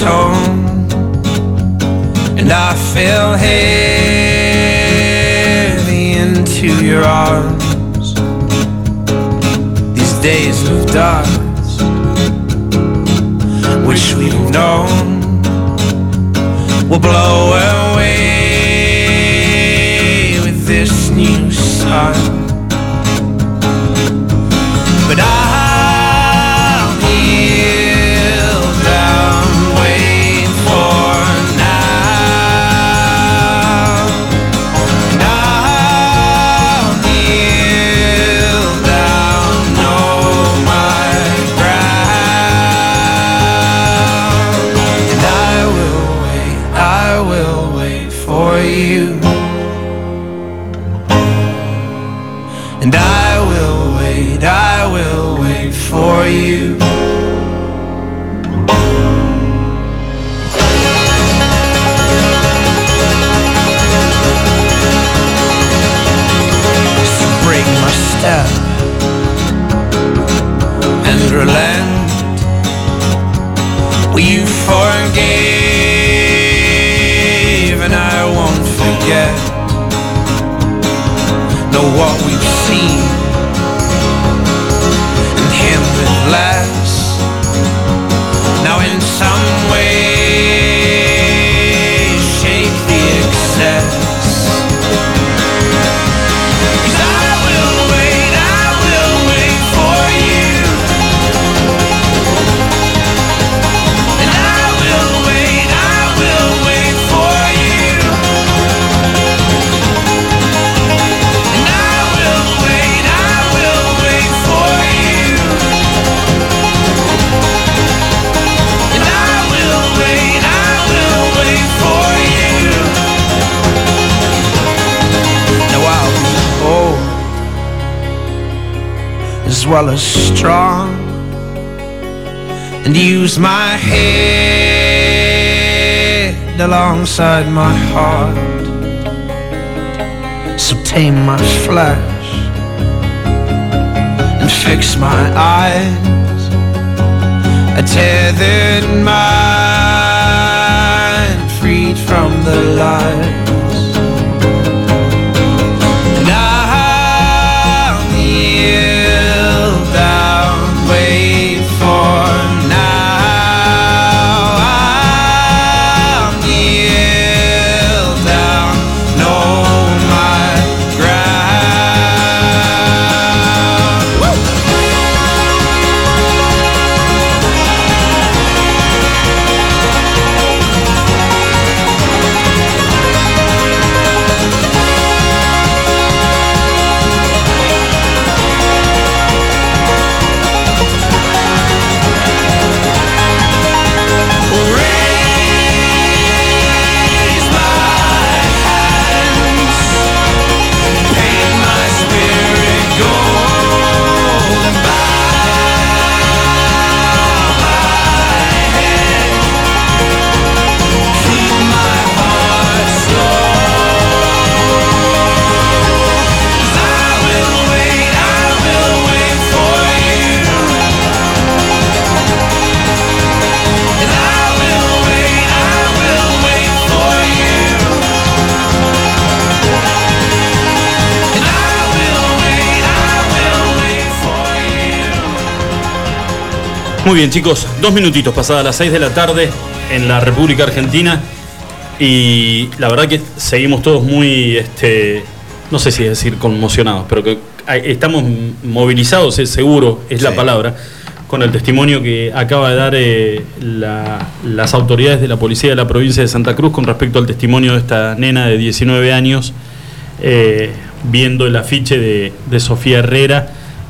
stone, and I fell heavy into your arms. These days of dust, which we've known, will blow away with this new sun. Well as strong and use my head alongside my heart. So tame my flesh and fix my eyes. A tethered mind freed from the lies. Muy bien, chicos, dos minutitos pasadas las 6 de la tarde en la República Argentina y la verdad que seguimos todos muy, este, no sé si decir conmocionados, pero que estamos movilizados, es seguro, es la palabra, con el testimonio que acaba de dar eh, la- las autoridades de la policía de la provincia de Santa Cruz con respecto al testimonio de esta nena de 19 años, eh, viendo el afiche de, de Sofía Herrera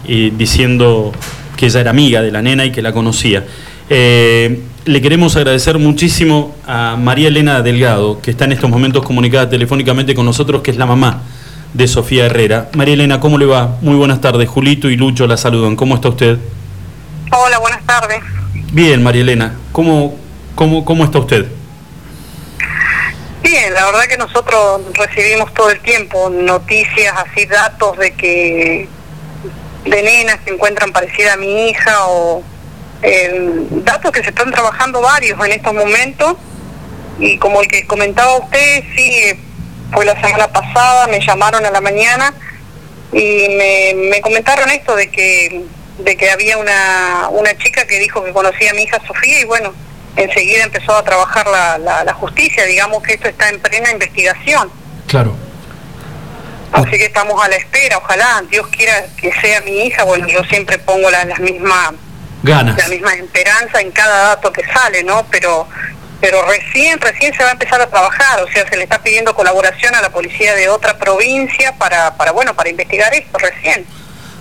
y diciendo que ella era amiga de la nena y que la conocía. Eh, le queremos agradecer muchísimo a María Elena Delgado, que está en estos momentos comunicada telefónicamente con nosotros, que es la mamá de Sofía Herrera. María Elena, ¿cómo le va? Muy buenas tardes. Julito y Lucho la saludan. ¿Cómo está usted? Hola, buenas tardes. Bien, María Elena. ¿Cómo, cómo, cómo está usted? Bien, la verdad que nosotros recibimos todo el tiempo noticias, así datos de que de nenas que encuentran parecida a mi hija o eh, datos que se están trabajando varios en estos momentos y como el que comentaba usted, sí, fue la semana pasada, me llamaron a la mañana y me, me comentaron esto de que de que había una, una chica que dijo que conocía a mi hija Sofía y bueno, enseguida empezó a trabajar la, la, la justicia, digamos que esto está en plena investigación. Claro. Así que estamos a la espera, ojalá Dios quiera que sea mi hija, bueno, yo siempre pongo la- mismas Ganas. la misma esperanza en cada dato que sale, ¿no? Pero pero recién recién se va a empezar a trabajar, o sea, se le está pidiendo colaboración a la policía de otra provincia para para bueno, para investigar esto recién.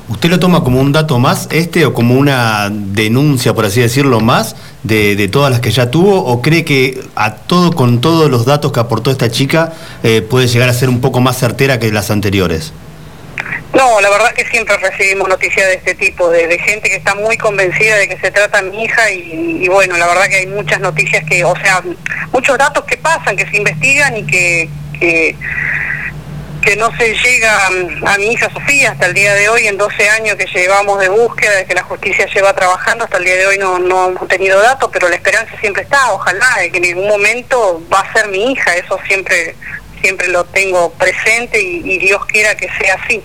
¿Usted lo toma como un dato más este o como una denuncia, por así decirlo, más de, todas las que ya tuvo? ¿O cree que a todo con todos los datos que aportó esta chica eh, puede llegar a ser un poco más certera que las anteriores? No, la verdad que siempre recibimos noticias de este tipo, de, gente que está muy convencida de que se trata de mi hija y, bueno, la verdad que hay muchas noticias que, o sea, muchos datos que pasan, que se investigan y que, que no se llega a mi hija Sofía hasta el día de hoy, en 12 años que llevamos de búsqueda, de que la justicia lleva trabajando, hasta el día de hoy no, no hemos tenido datos, pero la esperanza siempre está, ojalá, de que en algún momento va a ser mi hija, eso siempre siempre lo tengo presente y, y Dios quiera que sea así.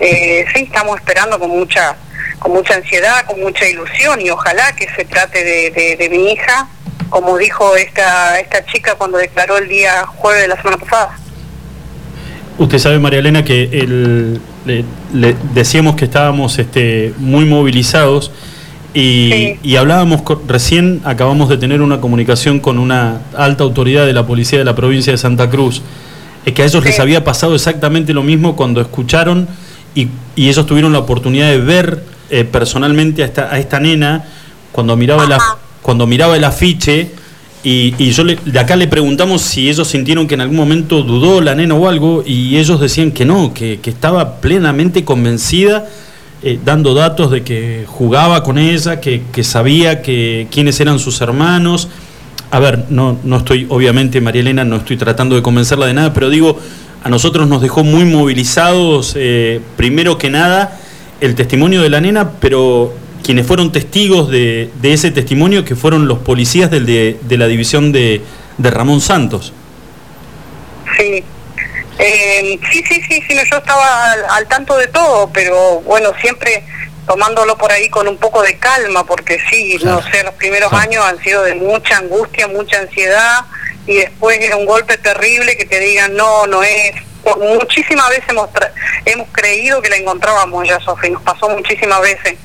Eh, sí, estamos esperando con mucha con mucha ansiedad, con mucha ilusión y ojalá que se trate de, de- de mi hija, como dijo esta esta chica cuando declaró el día jueves de la semana pasada. Usted sabe, María Elena, que el- le, le decíamos que estábamos este, muy movilizados y, y hablábamos, co- recién acabamos de tener una comunicación con una alta autoridad de la policía de la provincia de Santa Cruz, es que a ellos les había pasado exactamente lo mismo cuando escucharon y, y ellos tuvieron la oportunidad de ver eh, personalmente a esta, a esta nena cuando miraba, cuando miraba el afiche y, y yo le- de acá le preguntamos si ellos sintieron que en algún momento dudó la nena o algo, y ellos decían que no, que, que estaba plenamente convencida, eh, dando datos de que jugaba con ella, que, que sabía que quiénes eran sus hermanos. A ver, no, no estoy, obviamente, María Elena, no estoy tratando de convencerla de nada, pero digo, a nosotros nos dejó muy movilizados, eh, primero que nada, el testimonio de la nena, pero quienes fueron testigos de, de ese testimonio, que fueron los policías del de, de la división de, de Ramón Santos. Sí. Eh, sí, sí, sí, sí, yo estaba al, al tanto de todo, pero bueno, siempre tomándolo por ahí con un poco de calma, porque sí, no sé, los primeros años han sido de mucha angustia, mucha ansiedad, y después era un golpe terrible que te digan, no, no es. Muchísimas veces hemos, hemos creído que la encontrábamos ya, Sofi, nos pasó muchísimas veces.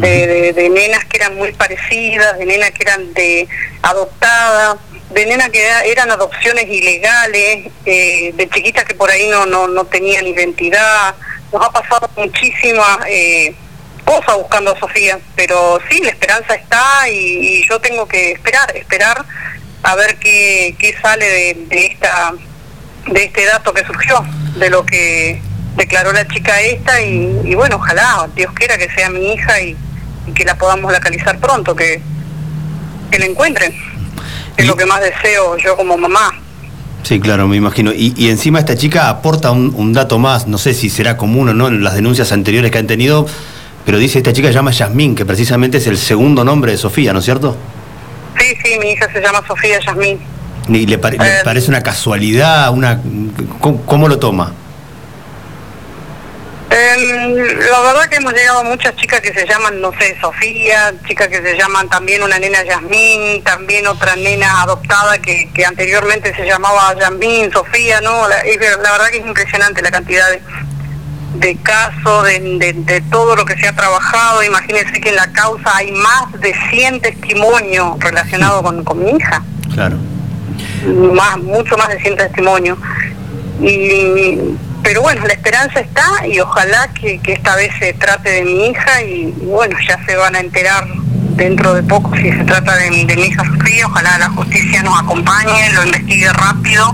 De, de- de nenas que eran muy parecidas, de nenas que eran de adoptadas, de nenas que era- eran adopciones ilegales, eh, de chiquitas que por ahí no, no, no tenían identidad. Nos ha pasado muchísimas eh, cosas buscando a Sofía, pero sí, la esperanza está y, y yo tengo que esperar, esperar a ver qué, qué sale de, de esta de este dato que surgió, de lo que declaró la chica esta y, y bueno, ojalá, Dios quiera que sea mi hija y, y que la podamos localizar pronto, que, que la encuentren. Es lo que más deseo yo como mamá. Sí, claro, me imagino. Y, y encima esta chica aporta un, un dato más, no sé si será común o no en las denuncias anteriores que han tenido, pero dice esta chica se llama Yasmín, que precisamente es el segundo nombre de Sofía, ¿no es cierto? Sí, sí, mi hija se llama Sofía Yasmín. ¿Y le, pare- le parece una casualidad? una ¿Cómo, cómo lo toma? Eh, la verdad que hemos llegado a muchas chicas que se llaman, no sé, Sofía, chicas que se llaman también una nena Yasmín, también otra nena adoptada que, que anteriormente se llamaba Yasmín, Sofía, ¿no? La, la verdad que es impresionante la cantidad de, de casos, de, de- de todo lo que se ha trabajado. Imagínense que en la causa hay más de 100 testimonios relacionados con, con mi hija Claro. más, mucho más de 100 testimonios. Y, pero bueno, la esperanza está y ojalá que, esta vez se trate de mi hija y, bueno, ya se van a enterar dentro de poco si se trata de, mi- hija Sofía, ojalá la justicia nos acompañe, lo investigue rápido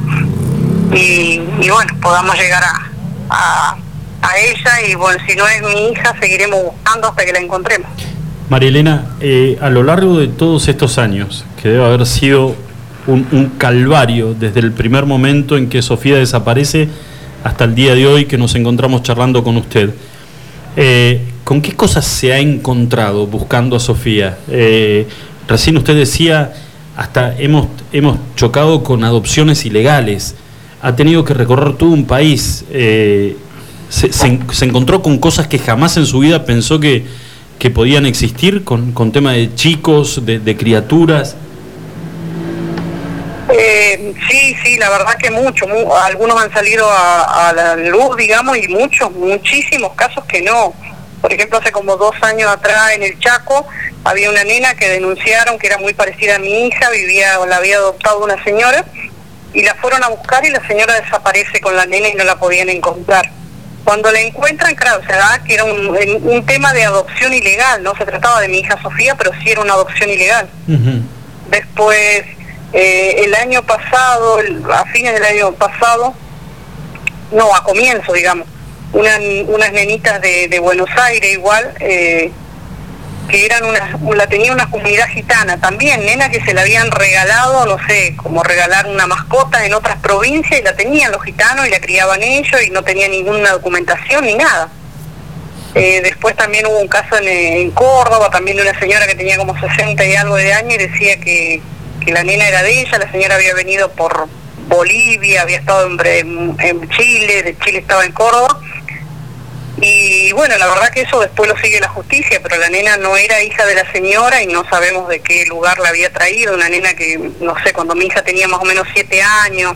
y, bueno, podamos llegar a, a, ella y bueno, si no es mi hija seguiremos buscando hasta que la encontremos. María Elena, eh, a lo largo de todos estos años, que debe haber sido un calvario desde el primer momento en que Sofía desaparece hasta el día de hoy que nos encontramos charlando con usted, eh, ¿con qué cosas se ha encontrado buscando a Sofía? Eh, recién usted decía, hasta hemos, hemos chocado con adopciones ilegales, ha tenido que recorrer todo un país, eh, se, se en- se encontró con cosas que jamás en su vida pensó que, que podían existir, con, con tema de chicos, de criaturas. Eh, sí, sí, la verdad que mucho. mu- algunos han salido a, a la luz, digamos, y muchos, muchísimos casos que no. Por ejemplo, hace como dos años atrás en el Chaco había una nena que denunciaron que era muy parecida a mi hija, vivía o la había adoptado una señora, y la fueron a buscar y la señora desaparece con la nena y no la podían encontrar. Cuando la encuentran, claro, se da que era un, un tema de adopción ilegal, no se trataba de mi hija Sofía, pero sí era una adopción ilegal. Después, eh, el año pasado, el- a fines del año pasado, no, a comienzo, digamos, una- unas nenitas de, de Buenos Aires igual, eh, que eran una, la tenía una comunidad gitana también, nenas que se la habían regalado, no sé, como regalar una mascota en otras provincias y la tenían los gitanos y la criaban ellos y no tenía ninguna documentación ni nada. Eh, después también hubo un caso en, en Córdoba, también de una señora que tenía como 60 y algo de años y decía que, que la nena era de ella, la señora había venido por Bolivia, había estado en, Bre- en Chile, de Chile estaba en Córdoba. Y bueno, la verdad que eso después lo sigue la justicia, pero la nena no era hija de la señora y no sabemos de qué lugar la había traído, una nena que, no sé, cuando mi hija tenía más o menos siete años,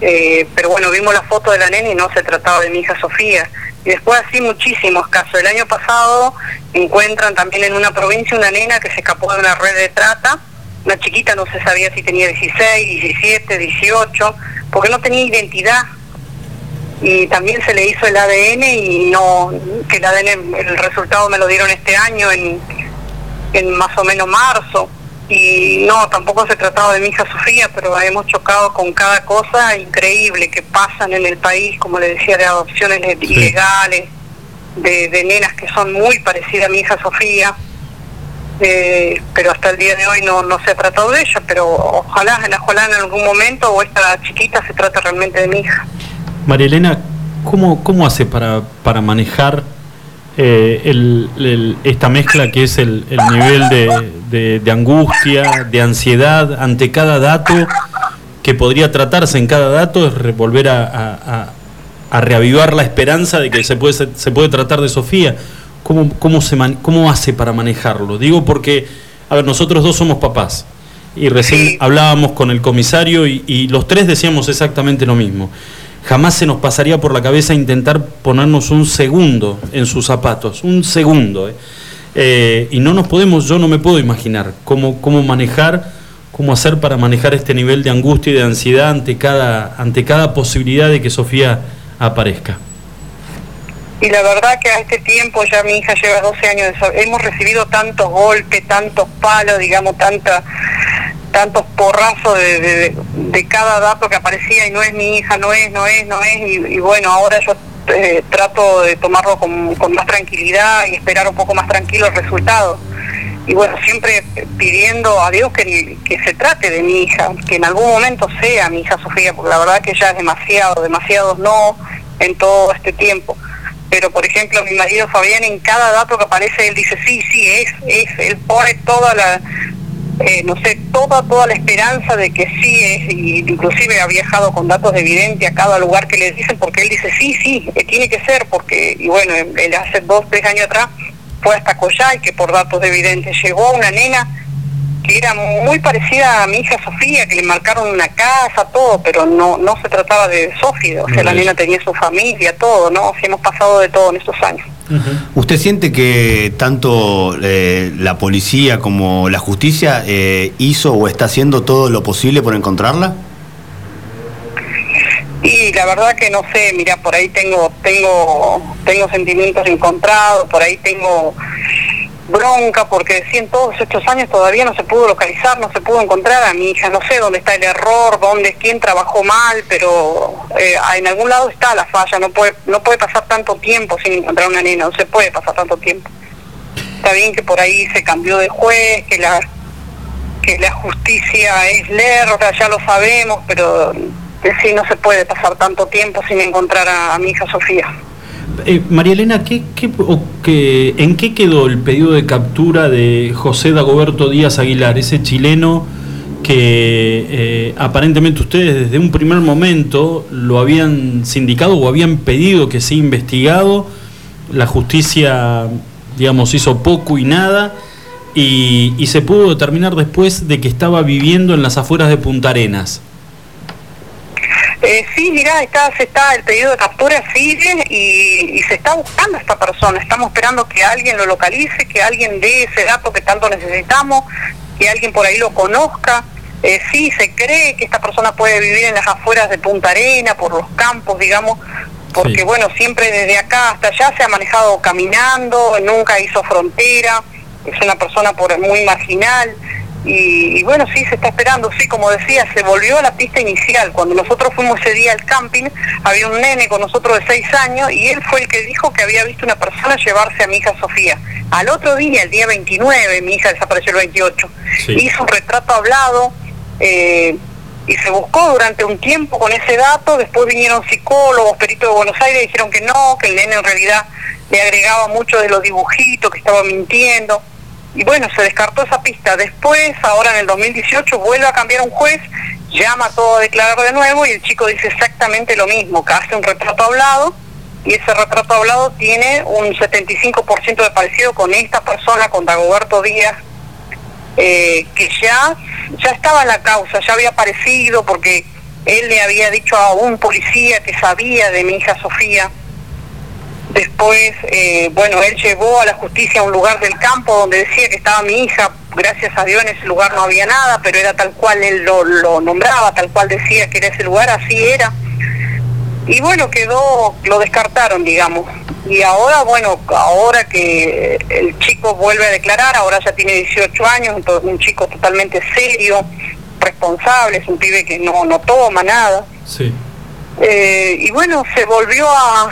eh, pero bueno, vimos la foto de la nena y no se trataba de mi hija Sofía. Y después así muchísimos casos. El año pasado encuentran también en una provincia una nena que se escapó de una red de trata, una chiquita no se sabía si tenía 16, 17, 18, porque no tenía identidad. Y también se le hizo el ADN y no, que el ADN, el resultado me lo dieron este año en, en más o menos marzo. Y no, tampoco se trataba de mi hija Sofía, pero hemos chocado con cada cosa increíble que pasan en el país, como le decía, de adopciones ilegales, de, de nenas que son muy parecidas a mi hija Sofía. Eh, pero hasta el día de hoy no, no se ha tratado de ella, pero ojalá, ojalá en algún momento o esta chiquita se trate realmente de mi hija. María Elena, ¿cómo, cómo hace para, para manejar eh, el- esta mezcla que es el, el nivel de, de- angustia, de ansiedad ante cada dato que podría tratarse en cada dato? Es re- volver a, a- reavivar la esperanza de que se puede, se puede tratar de Sofía. ¿Cómo, cómo, se man- ¿Cómo hace para manejarlo? Digo porque, a ver, nosotros dos somos papás. Y recién hablábamos con el comisario y, y los tres decíamos exactamente lo mismo. Jamás se nos pasaría por la cabeza intentar ponernos un segundo en sus zapatos, un segundo. ¿eh? Eh, y no nos podemos, yo no me puedo imaginar cómo, cómo manejar, cómo hacer para manejar este nivel de angustia y de ansiedad ante cada, ante cada posibilidad de que Sofía aparezca. Y la verdad que a este tiempo ya mi hija lleva 12 años, de hemos recibido tantos golpes, tantos palos, digamos, tanta, tantos porrazos de, cada dato que aparecía y no es mi hija, no es, no es, no es, y, y bueno, ahora yo eh, trato de tomarlo con, con más tranquilidad y esperar un poco más tranquilo el resultado. Y bueno, siempre pidiendo a Dios que, que se trate de mi hija, que en algún momento sea mi hija Sofía, porque la verdad que ya es demasiado, demasiados no en todo este tiempo. Pero por ejemplo, mi marido Fabián en cada dato que aparece, él dice, sí, sí, es, es, él pone toda la, eh, no sé, toda, toda la esperanza de que sí es, y inclusive ha viajado con datos de evidente a cada lugar que le dicen, porque él dice, sí, sí, eh, tiene que ser, porque, y bueno, él hace dos, tres años atrás fue hasta Coyay, que por datos de evidente llegó una nena que era muy parecida a mi hija Sofía, que le marcaron una casa, todo, pero no no se trataba de Sofía, o sea, la nena tenía su familia, todo, ¿no? Sí, hemos pasado de todo en estos años. ¿Usted siente que tanto eh, la policía como la justicia eh, hizo o está haciendo todo lo posible por encontrarla? Y la verdad que no sé, mira, por ahí tengo tengo tengo sentimientos encontrados, por ahí tengo bronca porque en todos estos años todavía no se pudo localizar, no se pudo encontrar a mi hija, no sé dónde está el error, dónde quién trabajó mal, pero eh, en algún lado está la falla, no puede no puede pasar tanto tiempo sin encontrar una nena, no se puede pasar tanto tiempo. Está bien que por ahí se cambió de juez, que la que la justicia es lerda, ya lo sabemos, pero eh, sí no se puede pasar tanto tiempo sin encontrar a, a mi hija Sofía. Eh, María Elena, ¿qué, qué, o qué- ¿en qué quedó el pedido de captura de José Dagoberto Díaz Aguilar, ese chileno que eh, aparentemente ustedes desde un primer momento lo habían sindicado o habían pedido que sea investigado? La justicia, digamos, hizo poco y nada y, y se pudo determinar después de que estaba viviendo en las afueras de Punta Arenas. Eh, sí, mira, está, se está, el pedido de captura sigue y, y se está buscando a esta persona. Estamos esperando que alguien lo localice, que alguien dé ese dato que tanto necesitamos, que alguien por ahí lo conozca. Eh, sí, se cree que esta persona puede vivir en las afueras de Punta Arena, por los campos, digamos, porque bueno, siempre desde acá hasta allá se ha manejado caminando, nunca hizo frontera, es una persona por muy marginal. Y, y bueno, sí, se está esperando, sí, como decía, se volvió a la pista inicial. Cuando nosotros fuimos ese día al camping, había un nene con nosotros de seis años y él fue el que dijo que había visto una persona llevarse a mi hija Sofía. Al otro día, el día 29, mi hija desapareció el 28, Sí. hizo un retrato hablado eh, y se buscó durante un tiempo con ese dato, después vinieron psicólogos, peritos de Buenos Aires, y dijeron que no, que el nene en realidad le agregaba mucho de los dibujitos, que estaba mintiendo. Y bueno, se descartó esa pista. Después, ahora en el 2018, vuelve a cambiar un juez, llama a todo a declarar de nuevo y el chico dice exactamente lo mismo, que hace un retrato hablado y ese retrato hablado tiene un 75% de parecido con esta persona, con Dagoberto Díaz, eh, que ya, ya estaba la causa, ya había aparecido porque él le había dicho a un policía que sabía de mi hija Sofía. Después, eh, bueno, él llevó a la justicia a un lugar del campo donde decía que estaba mi hija. Gracias a Dios en ese lugar no había nada, pero era tal cual él lo, lo nombraba, tal cual decía que era ese lugar, así era. Y bueno, quedó, lo descartaron, digamos. Y ahora, bueno, ahora que el chico vuelve a declarar, ahora ya tiene 18 años, entonces un chico totalmente serio, responsable, es un pibe que no, no toma nada. Sí. Eh, y bueno, se volvió a,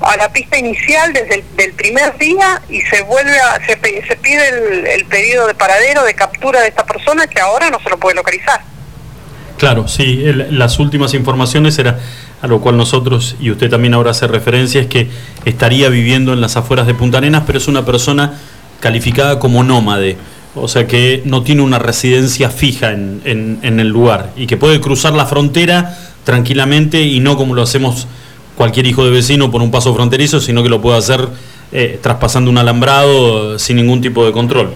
a la pista inicial desde el del primer día y se vuelve a, se, se pide el, el pedido de paradero, de captura de esta persona que ahora no se lo puede localizar. Claro, sí, el- las últimas informaciones era a lo cual nosotros y usted también ahora hace referencia es que estaría viviendo en las afueras de Punta Arenas, pero es una persona calificada como nómade, o sea que no tiene una residencia fija en, en- en el lugar y que puede cruzar la frontera tranquilamente y no como lo hacemos cualquier hijo de vecino por un paso fronterizo, sino que lo puede hacer eh, traspasando un alambrado eh, sin ningún tipo de control.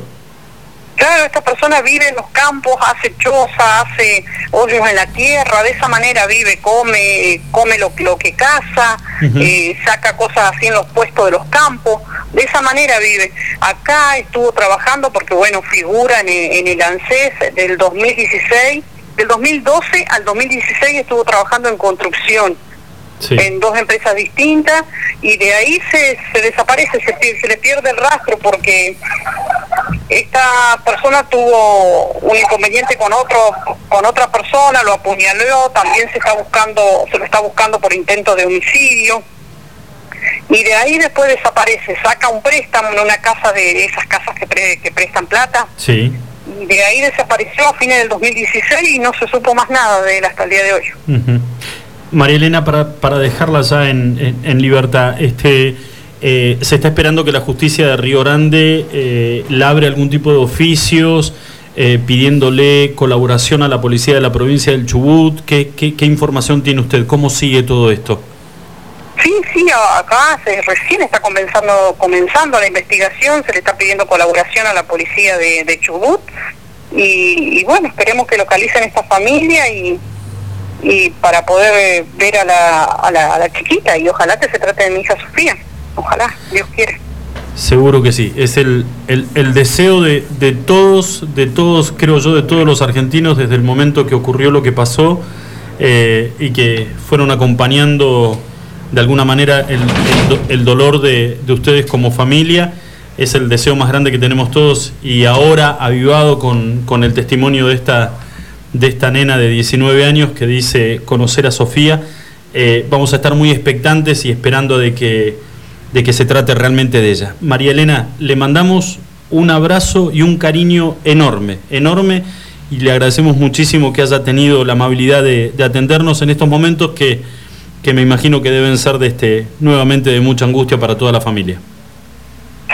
Claro, esta persona vive en los campos, hace choza, hace hoyos en la tierra, de esa manera vive, come, come lo, lo que caza, eh, saca cosas así en los puestos de los campos, de esa manera vive. Acá estuvo trabajando porque, bueno, figura en, el- en el ANSES del 2016, del 2012 al 2016 estuvo trabajando en construcción en dos empresas distintas y de ahí se, se desaparece, se, se le pierde el rastro porque esta persona tuvo un inconveniente con otro con otra persona, lo apuñaló, también se está buscando se lo está buscando por intento de homicidio y de ahí después desaparece, saca un préstamo en una casa de esas casas que, pre- que prestan plata Sí. y de ahí desapareció a fines del 2016 y no se supo más nada de él hasta el día de hoy. María Elena, para, para dejarla ya en, en- libertad, este, eh, se está esperando que la justicia de Río Grande eh, labre algún tipo de oficios eh, pidiéndole colaboración a la policía de la provincia del Chubut. ¿Qué, qué, información tiene usted? ¿Cómo sigue todo esto? Sí, sí, acá se, recién está comenzando, comenzando la investigación, se le está pidiendo colaboración a la policía de, Chubut y bueno, esperemos que localicen esta familia y, y para poder eh, ver a la, a, la, a la chiquita y ojalá que se trate de mi hija Sofía, ojalá, Dios quiere. Seguro que sí. Es el, el, el deseo de, de todos, de todos, creo yo, de todos los argentinos desde el momento que ocurrió lo que pasó eh, y que fueron acompañando de alguna manera el, el do- el dolor de, de ustedes como familia. Es el deseo más grande que tenemos todos y ahora avivado con, con el testimonio de esta, de esta nena de 19 años que dice conocer a Sofía. Eh, vamos a estar muy expectantes y esperando de que, de que se trate realmente de ella. María Elena, le mandamos un abrazo y un cariño enorme, enorme, y le agradecemos muchísimo que haya tenido la amabilidad de, de atendernos en estos momentos que, que me imagino que deben ser de este, nuevamente de mucha angustia para toda la familia.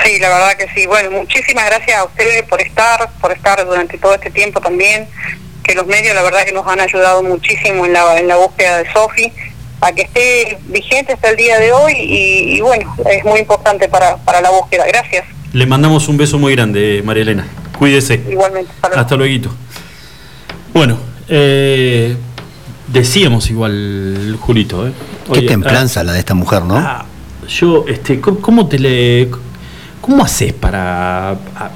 Sí, la verdad que sí. Bueno, muchísimas gracias a ustedes por estar, por estar durante todo este tiempo también, que los medios la verdad que nos han ayudado muchísimo en la, en la búsqueda de Sofi, a que esté vigente hasta el día de hoy y, y bueno, es muy importante para, para la búsqueda. Gracias, Le mandamos un beso muy grande, María Elena. Cuídese. igualmente. Hasta luego. Hasta luego. Bueno, eh, decíamos igual, Julito. ¿eh? Qué templanza la de esta mujer, ¿no? ah, yo, este, ¿cómo, cómo te le. ¿Cómo haces para. ah,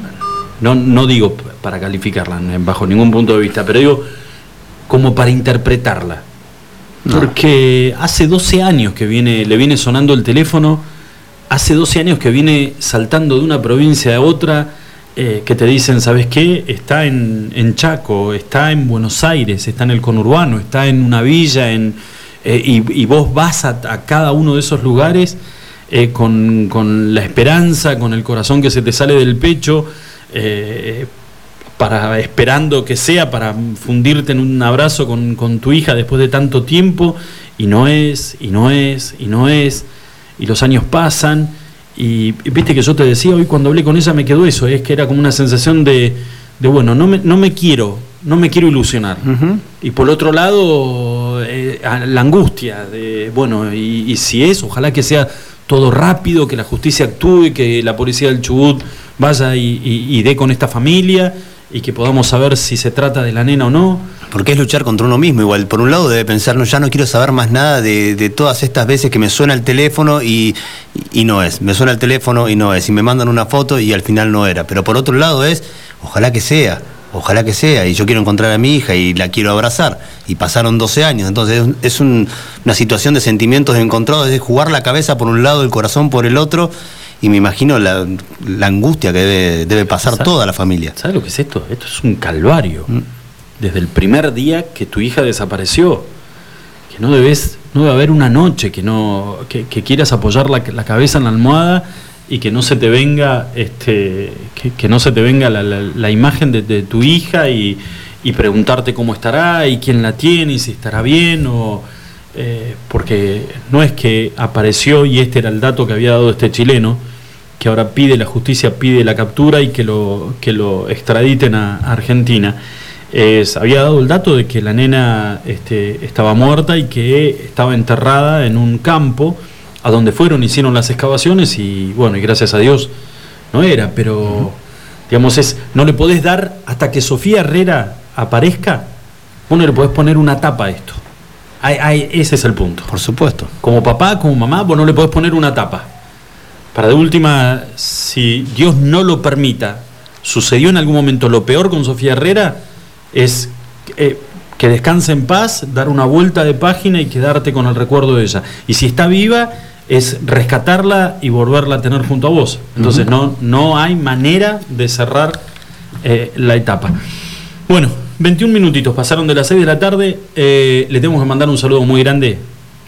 no, no digo para calificarla en- bajo ningún punto de vista, pero digo como para interpretarla. Porque hace 12 años que viene, le viene sonando el teléfono, hace 12 años que viene saltando de una provincia a otra, eh, que te dicen, ¿sabes qué? Está en, en Chaco, está en Buenos Aires, está en el conurbano, está en una villa, en, eh, y, y vos vas a, a cada uno de esos lugares eh, con, con la esperanza, con el corazón que se te sale del pecho, eh, para esperando que sea para fundirte en un abrazo con, con tu hija después de tanto tiempo y no es, y no es, y no es, y los años pasan y, viste que yo te decía hoy cuando hablé con ella me quedó eso, es que era como una sensación de, de bueno, no me, no me quiero, no me quiero ilusionar. Y por otro lado, eh, la angustia de, bueno, y, y si es, ojalá que sea todo rápido, que la justicia actúe, que la policía del Chubut vaya y, y- y dé con esta familia y que podamos saber si se trata de la nena o no. Porque es luchar contra uno mismo igual. Por un lado debe pensar, no, ya no quiero saber más nada de, todas estas veces que me suena el teléfono y, y no es. Me suena el teléfono y no es. Y me mandan una foto y al final no era. Pero por otro lado es, ojalá que sea, ojalá que sea. Y yo quiero encontrar a mi hija y la quiero abrazar. Y pasaron 12 años. Entonces es, un- una situación de sentimientos encontrados, es jugar la cabeza por un lado, el corazón por el otro. Y me imagino la, la angustia que debe, debe pasar toda la familia. ¿Sabes lo que es esto? Esto es un calvario. Desde el primer día que tu hija desapareció. Que no debes, no debe haber una noche que no, que, que quieras apoyar la, la cabeza en la almohada y que no se te venga, este, que, que no se te venga la, la- la imagen de, de tu hija y, y preguntarte cómo estará y quién la tiene y si estará bien o eh, porque no es que apareció y este era el dato que había dado este chileno, que ahora pide la justicia, pide la captura y que lo, que lo extraditen a, a Argentina. Había dado el dato de que la nena este, estaba muerta y que estaba enterrada en un campo a donde fueron, hicieron las excavaciones y bueno, y gracias a Dios no era, pero digamos es, no le podés dar hasta que Sofía Herrera aparezca, vos no le podés poner una tapa a esto. Ay, ay, ese es el punto. Por supuesto. Como papá, como mamá, vos no le podés poner una tapa. Para de última, si Dios no lo permita, sucedió en algún momento lo peor con Sofía Herrera, es eh, que descanse en paz, dar una vuelta de página y quedarte con el recuerdo de ella. Y si está viva, es rescatarla y volverla a tener junto a vos. Entonces no, no hay manera de cerrar eh, la etapa. Bueno, 21 minutitos pasaron de las 6 de la tarde. eh, le tenemos que mandar un saludo muy grande.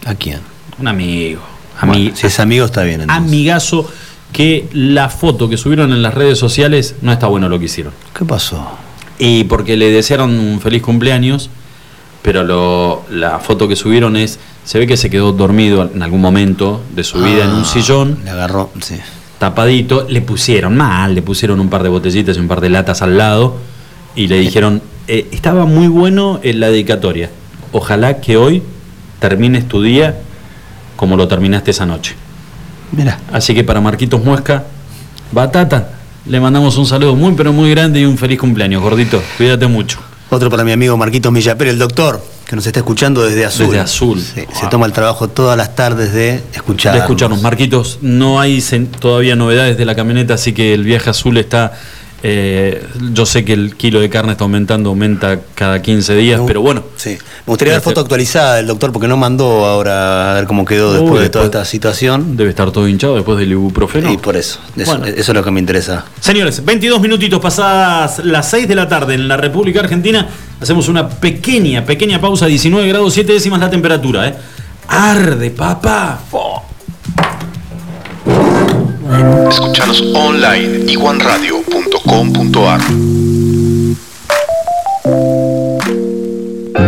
¿A quién? Un amigo. Bueno, si es amigo está bien. entonces. amigazo que la foto que subieron en las redes sociales no está bueno lo que hicieron. ¿Qué pasó? Y porque le desearon un feliz cumpleaños, pero lo- la foto que subieron es, se ve que se quedó dormido en algún momento de su vida en un Ah, sillón, Le agarró, sí. tapadito, le pusieron mal, le pusieron un par de botellitas y un par de latas al lado, y le dijeron, eh, estaba muy bueno en la dedicatoria. Ojalá que hoy termines tu día como lo terminaste esa noche. Mira. Así que para Marquitos Muesca, Batata, le mandamos un saludo muy pero muy grande y un feliz cumpleaños, gordito. Cuídate mucho. Otro para mi amigo Marquitos Millaper, el doctor, que nos está escuchando desde Azul. Desde Azul. Sí, Se toma el trabajo todas las tardes de escuchar. De escucharnos. Marquitos, no hay todavía novedades de la camioneta, así que el viaje azul está. Eh, yo sé que el kilo de carne está aumentando, aumenta cada 15 días, pero bueno. Sí. Me gustaría ver Este- foto actualizada del doctor porque no mandó ahora a ver cómo quedó después Uy, de toda esta situación. Debe estar todo hinchado después del ibuprofeno. Y por eso. Eso, Bueno. eso es lo que me interesa. Señores, 22 minutitos pasadas las 6 de la tarde en la República Argentina. Hacemos una pequeña, pequeña pausa, 19 grados 7 décimas la temperatura, ¿eh? Arde, papá. Fo. Escuchanos online iguanradio.com.ar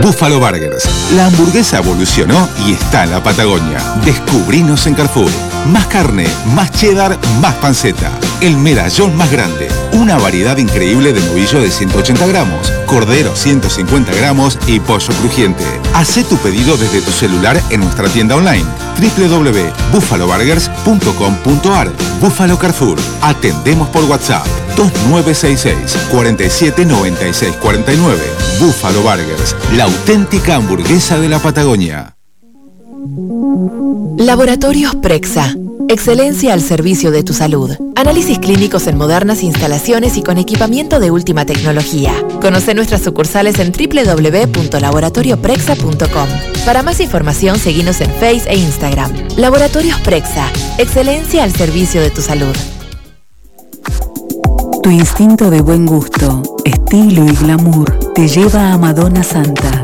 Buffalo Burgers. La hamburguesa evolucionó y está en la Patagonia. Descubrinos en Carrefour. Más carne, más cheddar, más panceta. El medallón más grande. Una variedad increíble de novillo de 180 gramos, cordero 150 gramos y pollo crujiente. Haz tu pedido desde tu celular en nuestra tienda online www.buffaloburgers.com.ar Buffalo Carrefour. Atendemos por WhatsApp 2966 47 96 49. Buffalo Burgers, la auténtica hamburguesa de la Patagonia. Laboratorios Prexa. Excelencia al servicio de tu salud. Análisis clínicos en modernas instalaciones y con equipamiento de última tecnología. Conoce nuestras sucursales en www.laboratorioprexa.com. Para más información, seguinos en Face e Instagram. Laboratorios Prexa. Excelencia al servicio de tu salud. Tu instinto de buen gusto, estilo y glamour te lleva a Madonna Santa.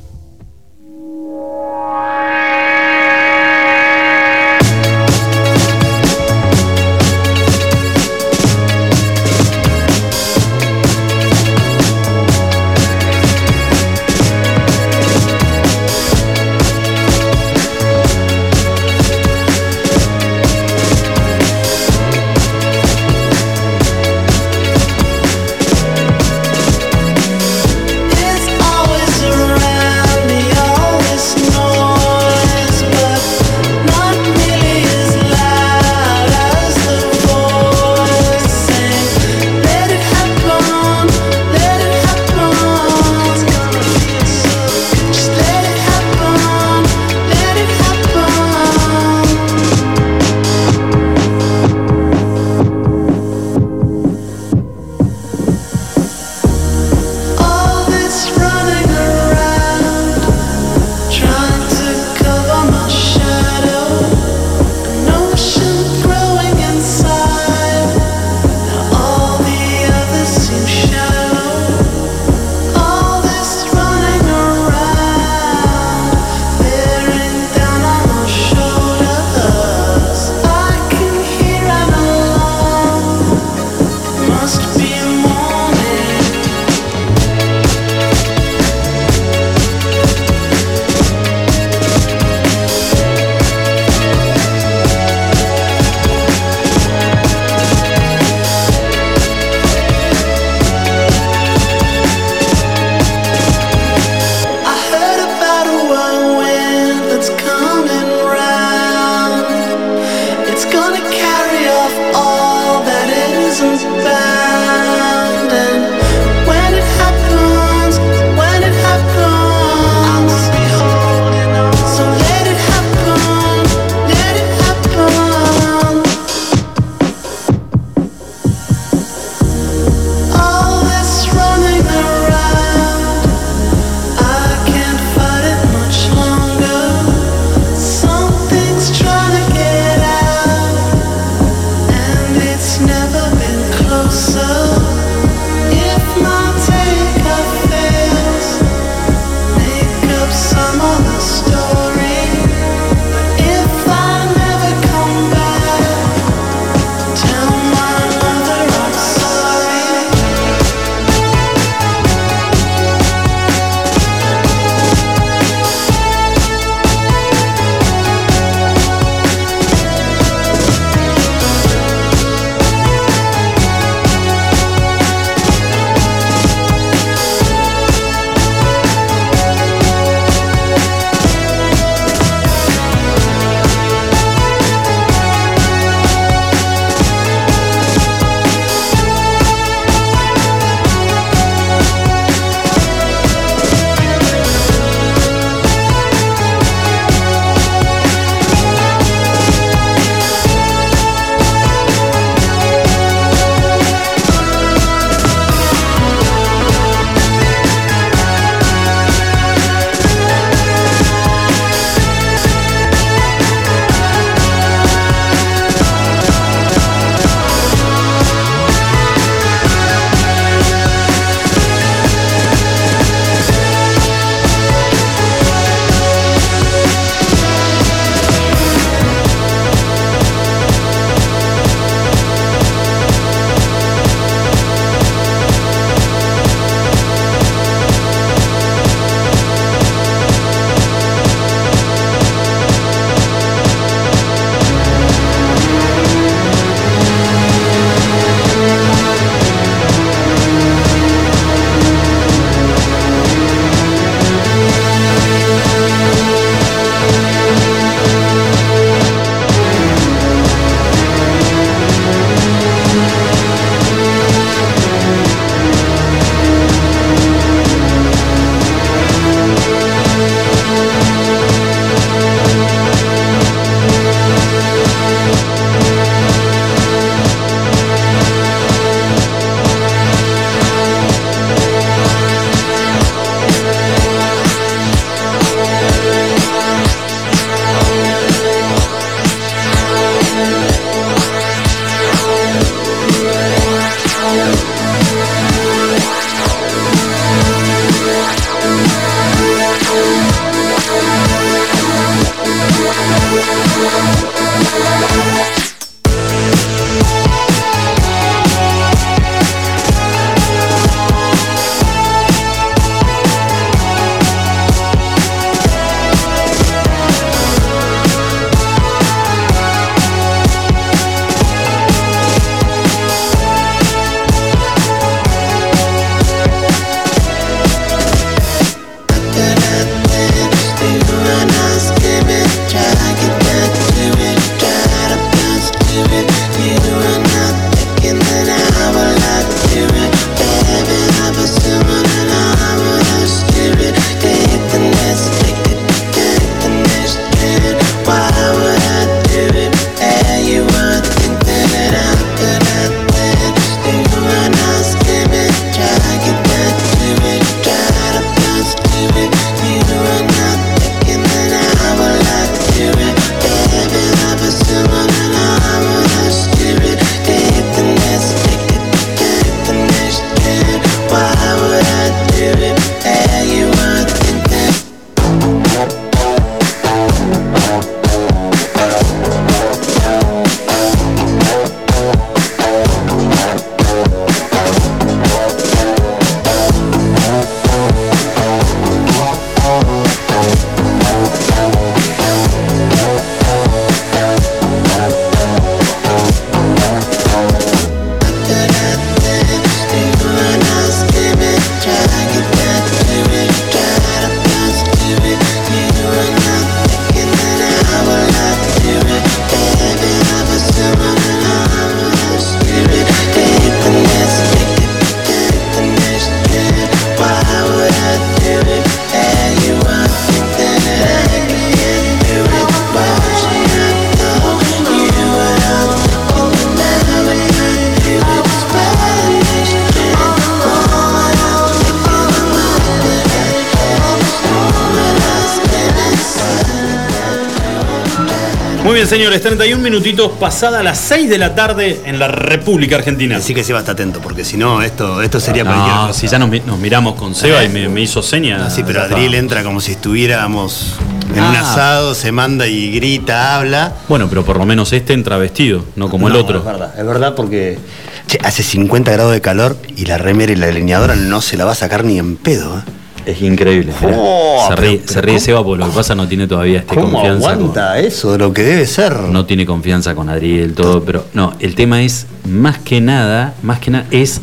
señores, 31 minutitos pasada las 6 de la tarde en la República Argentina. Así que se va a estar atento, porque si no, esto, esto sería cualquier No, cosa. si ya nos, mi- nos miramos con Seba y me, me hizo señas. Ah, sí, pero Adriel entra como si estuviéramos en un Ah. asado, se manda y grita, habla. Bueno, pero por lo menos este entra vestido, no como el otro. Es verdad, es verdad porque che, hace 50 grados de calor y la remera y la leñadora no se la va a sacar ni en pedo. ¿eh? Es increíble. Oh, se ríe, se ríe. Seba porque lo que pasa no tiene todavía este ¿Cómo confianza. con- aguanta eso de lo que debe ser? no tiene confianza con Adriel, todo, pero no, el tema es más que nada, más que nada es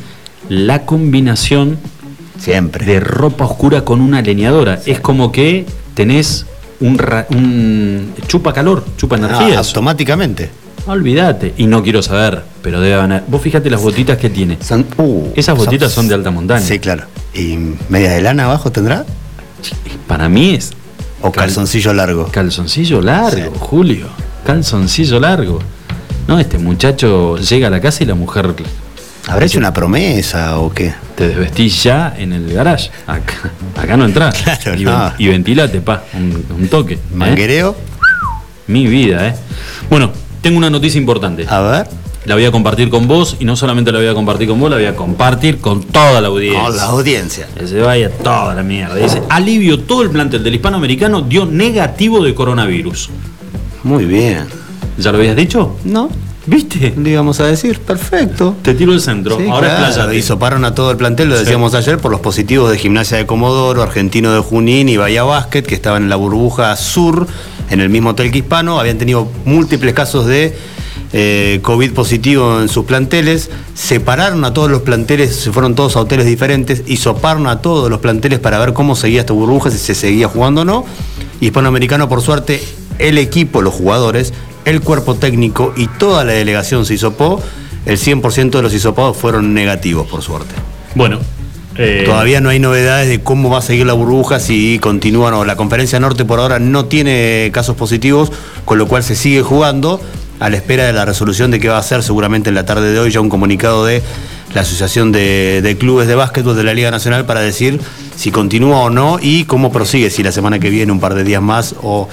la combinación Siempre. de ropa oscura con una leñadora. Es como que tenés un, ra- un chupa calor, chupa Ah, energía. eso. automáticamente. Olvídate. Y no quiero saber, pero debe haber. Vos fíjate las botitas que tiene. Uh, Esas botitas son de alta montaña. Sí, claro. ¿Y media de lana abajo tendrá? Para mí es ¿O calzoncillo largo? calzoncillo largo, Julio. Calzoncillo largo. No, este muchacho llega a la casa y la mujer ¿Habrá hecho una promesa o qué? te desvestís ya en el garage. Acá, acá no entras. Claro, y, no. y ventilate, pa, un, un toque. ¿eh? ¿Manguereo? Mi vida, ¿eh? Bueno, tengo una noticia importante. A ver. La voy a compartir con vos y no solamente la voy a compartir con vos, la voy a compartir con toda la audiencia. Con la audiencia. Que se vaya toda la mierda. Dice, alivio, todo el plantel del hispanoamericano dio negativo de coronavirus. Muy bien. ¿Ya lo habías dicho? No. ¿Viste? Le íbamos a decir, perfecto. Te tiro el centro. Sí, Ahora claro, es playa. Hisoparon a todo el plantel, lo Sí. decíamos ayer, por los positivos de Gimnasia de Comodoro, Argentino de Junín y Bahía Basket, que estaban en la burbuja sur, en el mismo hotel que Hispano. Habían tenido múltiples casos de eh, COVID positivo en sus planteles. Separaron a todos los planteles, se fueron todos a hoteles diferentes, hisoparon a todos los planteles para ver cómo seguía esta burbuja, si se seguía jugando o no. Hispanoamericano, por suerte, el equipo, los jugadores, el cuerpo técnico y toda la delegación se hisopó. El 100% de los hisopados fueron negativos, por suerte. Bueno. eh, Todavía no hay novedades de cómo va a seguir la burbuja, si continúan o la conferencia norte por ahora no tiene casos positivos, con lo cual se sigue jugando a la espera de la resolución de qué va a hacer seguramente en la tarde de hoy ya un comunicado de la Asociación de, de Clubes de Básquetbol de la Liga Nacional para decir si continúa o no y cómo prosigue, si la semana que viene un par de días más o,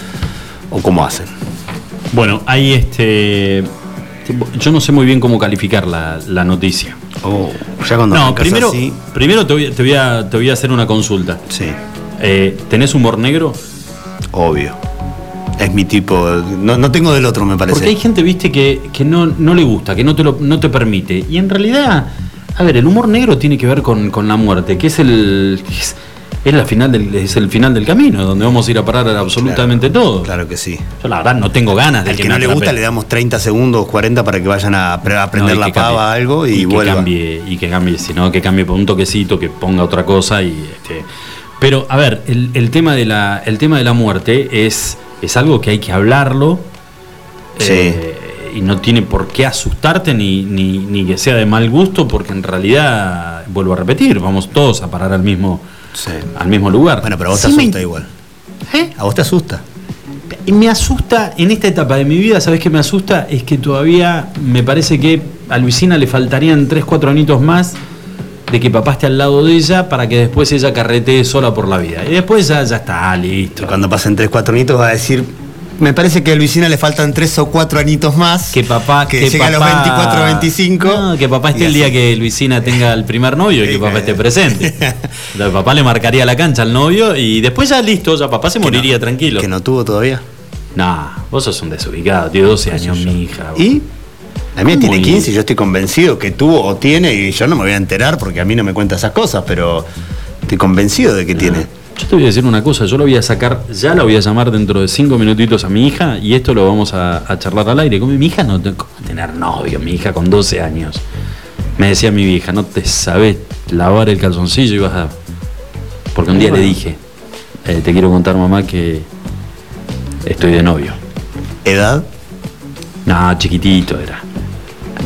o cómo hacen. Bueno, hay este. Yo no sé muy bien cómo calificar la, la noticia. Oh, ya cuando No, primero, así- primero te, voy, te voy a, te voy a hacer una consulta. Sí. Eh, ¿Tenés humor negro? Obvio. Es mi tipo. No, no tengo del otro, me parece. Porque hay gente, viste, que, que no, no le gusta, que no te, lo, no te permite. Y en realidad, a ver, el humor negro tiene que ver con, con la muerte, que es el. Es, es la final del, es el final del camino, donde vamos a ir a parar a absolutamente todo. Claro que sí. Yo la verdad no tengo ganas de Al que, que no le gusta le damos 30 segundos, 40 para que vayan a, pre- a prender No, y la que pava cambie. algo y, que vuelva. cambie y que cambie sino que cambie por un toquecito que ponga otra cosa y este pero a ver el, el tema de la el tema de la muerte es es algo que hay que hablarlo Sí. eh, y no tiene por qué asustarte ni, ni, ni que sea de mal gusto porque en realidad vuelvo a repetir vamos todos a parar al mismo al mismo lugar Bueno, pero a vos Sí te me- asusta igual. ¿Eh? A vos te asusta. y me asusta, en esta etapa de mi vida, ¿sabes qué me asusta? Es que todavía me parece que a Luisina le faltarían 3, 4 añitos más de que papá esté al lado de ella para que después ella carretee sola por la vida. Y después ya, ya está, listo. Cuando pasen 3, 4 añitos va a decir. Me parece que a Luisina le faltan 3 o 4 añitos más. Que papá, que, que llegue a los papá- 24, 25. No, que papá esté Y el día que Luisina tenga el primer novio y que papá esté presente. Entonces, papá le marcaría la cancha al novio y después ya listo, ya papá se moriría tranquilo. Que no tuvo todavía. Nah, vos sos un desubicado, tiene 12 años mi hija. ¿Y? La mía tiene Muy 15 y yo estoy convencido que tuvo o tiene y yo no me voy a enterar porque a mí no me cuenta esas cosas, pero estoy convencido de que tiene. Yo te voy a decir una cosa, yo lo voy a sacar, ya la voy a llamar dentro de cinco minutitos a mi hija y esto lo vamos a, a charlar al aire. Como mi hija no te- ¿cómo va a tener novio, mi hija con 12 años. Me decía mi vieja, no te sabes lavar el calzoncillo y vas a. Porque un día le dije, eh, te quiero contar mamá que estoy de novio. ¿Edad? No, chiquitito era.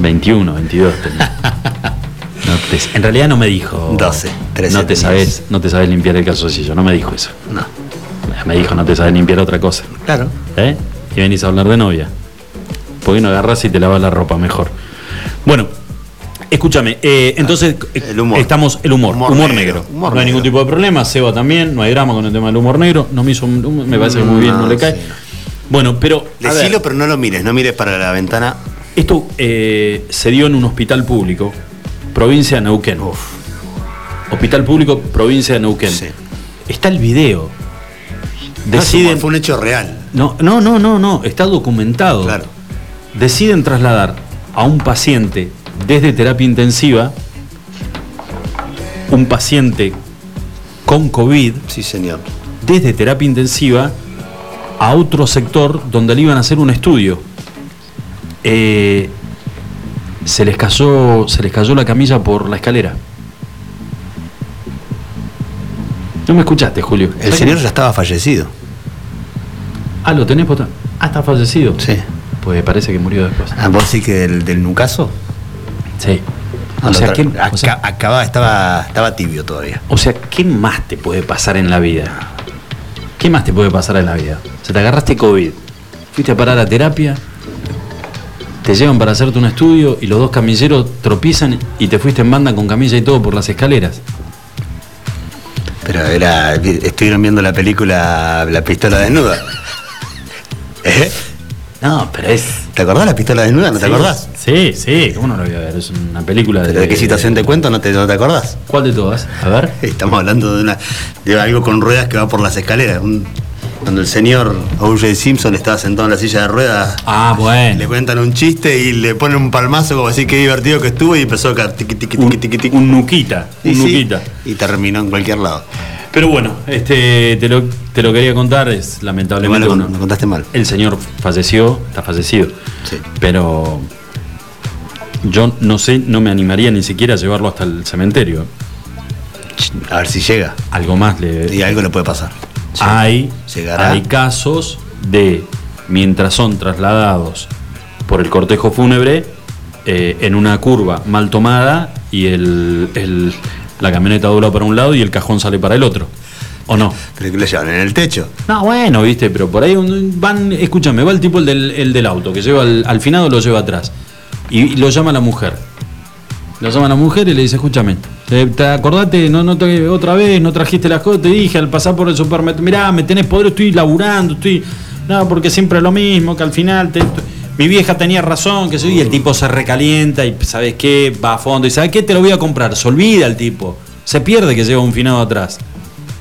21, 22 tenía. No te- en realidad no me dijo. 12, 13 No te sabes, no te sabes limpiar el calzoncillo, no me dijo eso. No. Me dijo, no te sabes limpiar otra cosa. Claro. ¿Eh? Y venís a hablar de novia. ¿Por qué no agarras y te lavas la ropa mejor? Bueno, escúchame, eh, entonces eh, estamos el humor, humor, Humor negro. negro, humor no hay ningún tipo de problema, Seba también, no hay drama con el tema del humor negro, no me hizo me parece que muy bien, no le cae. Bueno, pero. Decilo, pero no lo mires, no mires para la ventana. Esto eh, se dio en un hospital público, provincia de Neuquén. Hospital público, provincia de Neuquén. Está el video. Deciden. fue un hecho real. No, no, no, no, no, está documentado. Deciden trasladar a un paciente desde terapia intensiva, un paciente con COVID, sí señor, desde terapia intensiva a otro sector donde le iban a hacer un estudio. Eh, se les cayó, se les cayó la camilla por la escalera. No me escuchaste, Julio. El señor ya estaba fallecido. Ah, ¿lo tenés potado? Ah, está fallecido. Sí. Pues parece que murió después. Ah, ¿Vos sí que del, del Nucaso? Sí. No, O sea, lo tra- ¿qué- acá- o acababa, estaba, estaba tibio todavía. O sea, ¿qué más te puede pasar en la vida? ¿Qué más te puede pasar en la vida? Se te agarraste COVID, fuiste a parar a terapia, te llevan para hacerte un estudio y los dos camilleros tropizan y te fuiste en banda con camilla y todo por las escaleras. Pero era. Estuvieron viendo la película La pistola desnuda. ¿Eh? No, pero es. ¿Te acordás la pistola desnuda? ¿No te acordás? Sí, sí, ¿cómo no lo voy a ver? Es una película de. ¿Pero de qué situación te cuento? ¿No te, no te acordás? ¿Cuál de todas? A ver. Estamos hablando de una de algo con ruedas que va por las escaleras. Un- cuando el señor O.J. Simpson estaba sentado en la silla de ruedas. Ah, bueno. Le cuentan un chiste y le ponen un palmazo como así que divertido que estuvo y empezó a caer tiqui, tiqui, tiqui, tiqui, tiqui. Un nuquita, Y un sí, nuquita. Y terminó en cualquier lado. Pero bueno, este, te, lo, te lo quería contar, es lamentablemente. Igual lo- uno- lo contaste mal. El señor falleció, está fallecido. Sí. Pero yo no sé, no me animaría ni siquiera a llevarlo hasta el cementerio. A ver si llega. Algo más le. Y algo le puede pasar. Hay, Llegará. hay casos de mientras son trasladados por el cortejo fúnebre eh, en una curva mal tomada y el, el- la camioneta dobla para un lado y el cajón sale para el otro. ¿O no? Pero que le llevan en el techo. No, bueno, viste, pero por ahí un- van, escúchame, va el tipo el del, el del auto, que lleva al, al finado lo lleva atrás. Y, y lo llama la mujer. Lo llama la mujer y le dice, escúchame, ¿te, te acordate? No, no te- otra vez, no trajiste las cosas, te dije al pasar por el supermercado, mirá, me tenés poder, estoy laburando, estoy. No, porque siempre es lo mismo, que al final te- mi vieja tenía razón, que soy, y el tipo se recalienta y ¿sabes qué? Va a fondo y ¿sabes qué? Te lo voy a comprar. Se olvida el tipo. Se pierde que lleva un finado atrás.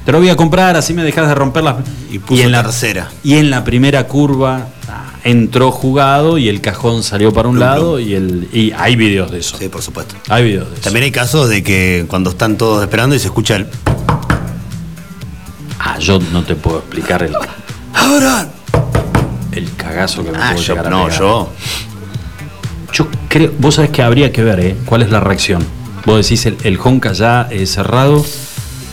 Te lo voy a comprar, así me dejas de romper las. Y puso en la tercera. Y en la primera curva ah, entró jugado y el cajón salió para un Plum, lado y el. Y hay videos de eso. Sí, por supuesto. Hay videos de eso. También hay casos de que cuando están todos esperando y se escucha el. Ah, yo no te puedo explicar el. ¡Ahora! El cagazo que me Ah, puedo yo, a no, yo. Yo creo, vos sabés que habría que ver, ¿eh? ¿Cuál es la reacción? Vos decís el, el Honka ya eh, cerrado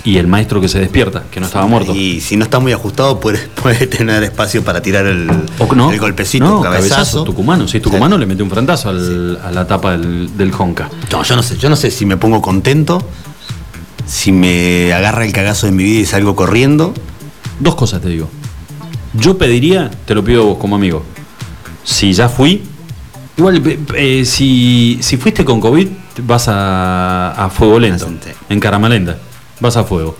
y el maestro que se despierta, que no estaba muerto. Y si no está muy ajustado, puede, puede tener espacio para tirar el, no, el golpecito, no, cabezazo. Tucumano, sí, Tucumano le mete un frentazo al- a la tapa del, del Honka. No, yo no sé, yo no sé si me pongo contento, si me agarra el cagazo de mi vida y salgo corriendo. Dos cosas te digo. Yo pediría, te lo pido vos como amigo, si ya fui, igual eh, eh, si, si fuiste con COVID, vas a, a fuego lento, en Caramalenda, vas a fuego.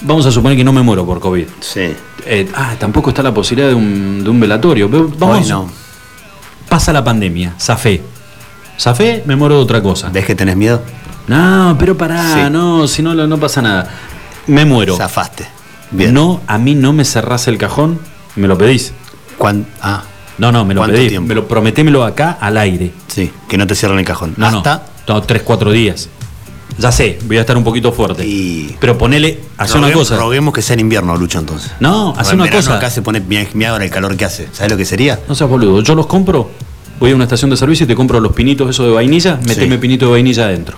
Vamos a suponer que no me muero por COVID. Sí. Eh, ah, tampoco está la posibilidad de un, de un velatorio. Ve- Vamos, Hoy no. Pasa la pandemia, zafé. Zafé, me muero de otra cosa. ¿Ves que tenés miedo? No, pero pará, Sí. no, si no, no pasa nada. Me muero. Zafaste. Bien. No, a mí no me cerrás el cajón, me lo pedís. ¿Cuán- ah, No, no, me lo ¿Cuánto pedís. tiempo? Me lo prometémelo acá al aire. sí, que no te cierren el cajón. No, Hasta no. No, tres, cuatro días. Ya sé, voy a estar un poquito fuerte. Y- Pero ponele, hace una cosa. Roguemos que sea en invierno, Lucho, entonces. No, hace En una cosa. Acá se pone mi, mi ahora el calor que hace. ¿Sabes lo que sería? No seas boludo, yo los compro, voy a una estación de servicio y te compro los pinitos esos de vainilla, meteme pinito de vainilla adentro.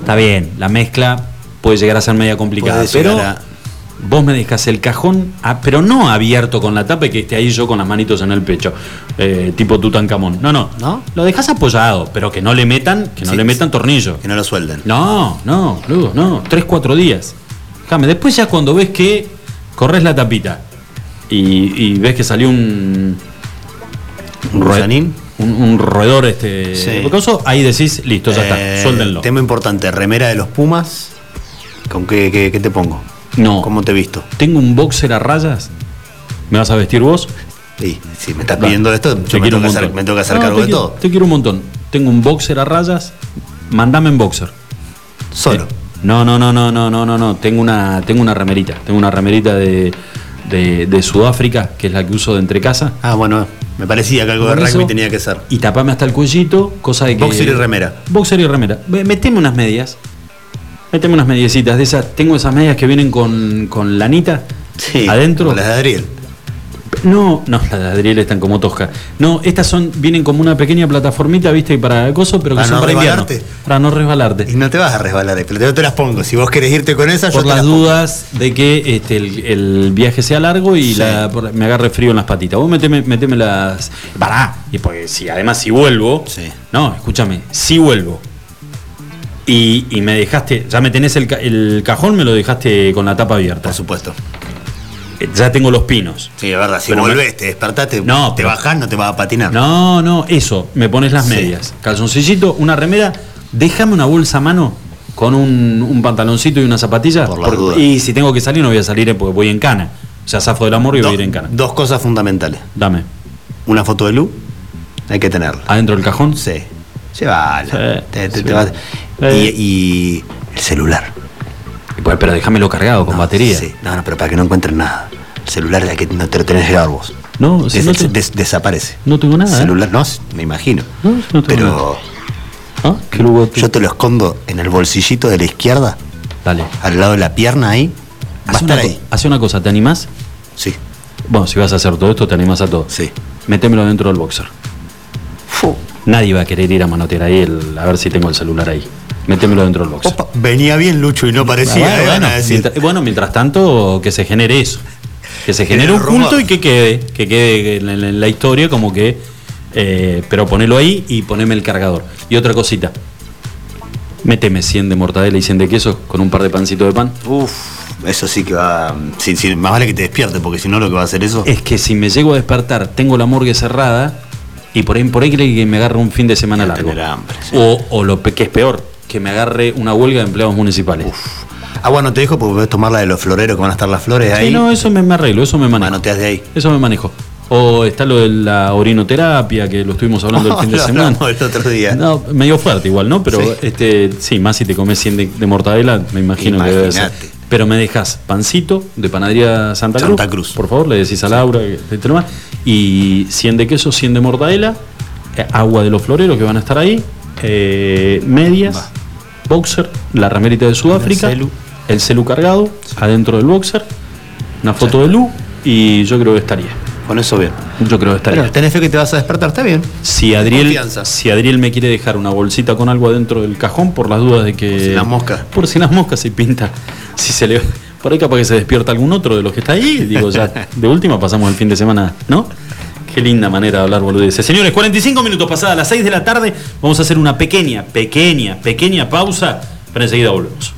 Está bien, la mezcla puede llegar a ser media complicada, pero a- vos me dejas el cajón, ah, pero no abierto con la tapa y que esté ahí yo con las manitos en el pecho, eh, tipo Tutankamón. No, no, ¿No? Lo dejas apoyado, pero que no le metan, que no Sí, le metan tornillo. Que no lo suelden. No, no, boludo, no. Tres, cuatro días. Déjame, después ya cuando ves que corres la tapita y, y ves que salió un. ¿Un? Un, un roedor este. Sí. ahí decís, listo, ya Eh, está, suéldenlo. Tema importante, remera de los Pumas. ¿Con qué, qué- qué te pongo? No. ¿Cómo te he visto? Tengo un boxer a rayas. ¿Me vas a vestir vos? Sí, si me estás pidiendo esto, yo Te me quiero tengo, hacer, me tengo que hacer No, cargo de quiero- todo. Te quiero un montón. Tengo un boxer a rayas. Mandame en boxer. Solo. Eh, no, no, no, no, no, no, no, no. Tengo una, tengo una remerita. Tengo una remerita de, de, de Sudáfrica, que es la que uso de entre casa. Ah, bueno, me parecía que algo de rugby eso, tenía que ser. Y tapame hasta el cuellito, cosa de que. Boxer y remera. Boxer y remera. Meteme unas medias. Meteme unas mediecitas de esas. Tengo esas medias que vienen con, con lanita adentro. como las de Adriel. No, no, las de Adriel están como toscas. No, estas son, vienen como una pequeña plataformita, viste, para coso, pero que Para son no para invierno. resbalarte. Para no resbalarte. Y no te vas a resbalar, pero yo te las pongo. Si vos querés irte con esas, Por yo te las las pongo. dudas de que este, el, el viaje sea largo y Sí. la- por- me agarre frío en las patitas. Vos meteme, meteme las. Pará. Y porque si además si vuelvo. No, escúchame, si vuelvo. Y, y me dejaste, ya me tenés el, el cajón, me lo dejaste con la tapa abierta. Por supuesto. Eh, Ya tengo los pinos. Sí, es verdad. Si Pero me- volvés, te despertaste, No, te bajás, no te vas a patinar. No, no, eso, me pones las Sí. medias. Calzoncillito, una remera, déjame una bolsa a mano con un, un pantaloncito y una zapatilla. Por las dudas. y si tengo que salir, no voy a salir eh, porque voy en cana. O sea, zafo del amor y voy a ir en cana. Dos cosas fundamentales. Dame. Una foto de Lu, hay que tenerla. ¿Adentro del cajón? Sí. Llévala. Te- te- te vas- y, y el celular. Pues, pero déjamelo cargado con batería. Sí, no, no, pero para que no encuentren nada. El celular ya que no te lo tenés llevar vos. No, si Des- no te- des- desaparece. No tengo nada. ¿eh? celular, no, me imagino. No, no tengo pero nada. ¿Ah? ¿Qué luego te- yo te lo escondo en el bolsillito de la izquierda, Dale. al lado de la pierna ahí. Va Hace estar ahí. hace una cosa, ¿te animás? Sí. Bueno, si vas a hacer todo esto, te animás a todo. Sí. Métemelo dentro del boxer. Nadie va a querer ir a manotear ahí el- a ver si tengo el celular ahí. Métemelo dentro del boxer. Venía bien Lucho y no parecía, bueno, eh, bueno, a decir. mientras, bueno, mientras tanto, que se genere eso. Que se genere un culto y que quede, que quede en, la historia como que. eh, pero ponelo ahí y poneme el cargador. Y otra cosita. Méteme 100 de mortadela y 100 de queso con un par de pancitos de pan. Uf, eso sí que va. sí, sí, más vale que te despierte, porque si no, lo que va a hacer eso. Es que si me llego a despertar, tengo la morgue cerrada y por ahí, por ahí cree que me agarre un fin de semana largo. tener hambre, sí. O, o lo que es peor, que me agarre una huelga de empleados municipales. Ah, bueno, te dejo porque podés tomar la de los floreros, que van a estar las flores Sí, ahí. no, eso me, me arreglo, eso me manejo. Manoteas de ahí. Eso me manejo. O está lo de la orinoterapia, que lo estuvimos hablando el fin de semana. el otro día. No, medio fuerte igual, ¿no? Pero Sí. este, sí, más si te comes 100 de, de mortadela, me imagino que debe ser. Pero me dejas pancito de panadería Santa Cruz. Santa Cruz. Por favor, le decís a Laura. Y 100 de queso, 100 de mortadela, eh, agua de los floreros que van a estar ahí, eh, medias, boxer, la remerita de Sudáfrica, El celu. el celu cargado, adentro del boxer, una foto de Lu y yo creo que estaría. Con eso bien. Yo creo que estaría. Bueno, tenés fe que te vas a despertar, está bien. Si Adriel, Confianza. si Adriel me quiere dejar una bolsita con algo adentro del cajón, por las dudas de que. Por si las moscas. Por si las moscas se pinta. Si se le. Por ahí capaz que se despierta algún otro de los que está ahí. Digo, ya, de última pasamos el fin de semana, ¿no? Qué linda manera de hablar, boludeces. Señores, 45 minutos pasadas las 6 de la tarde. Vamos a hacer una pequeña, pequeña, pequeña pausa. Pero enseguida volvemos.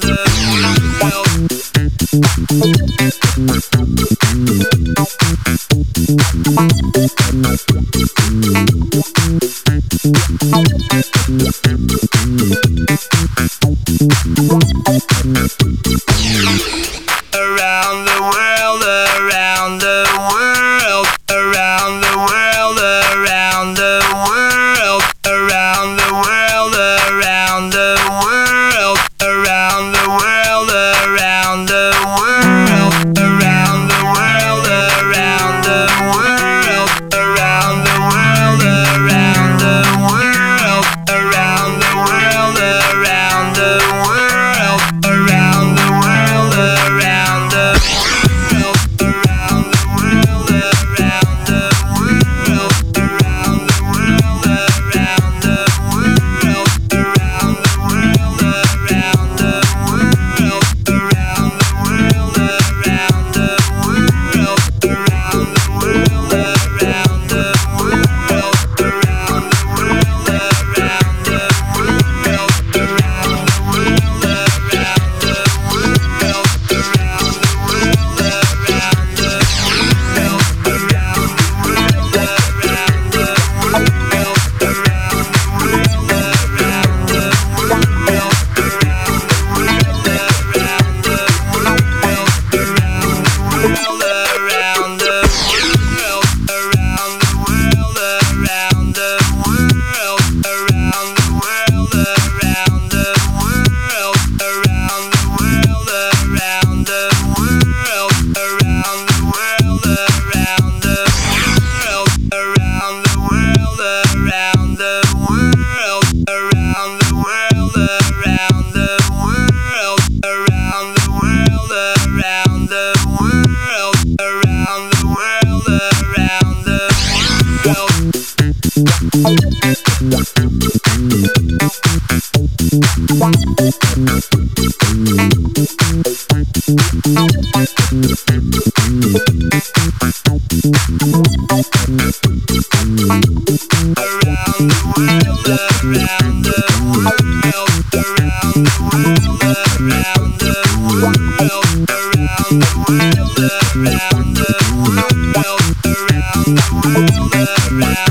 Bye.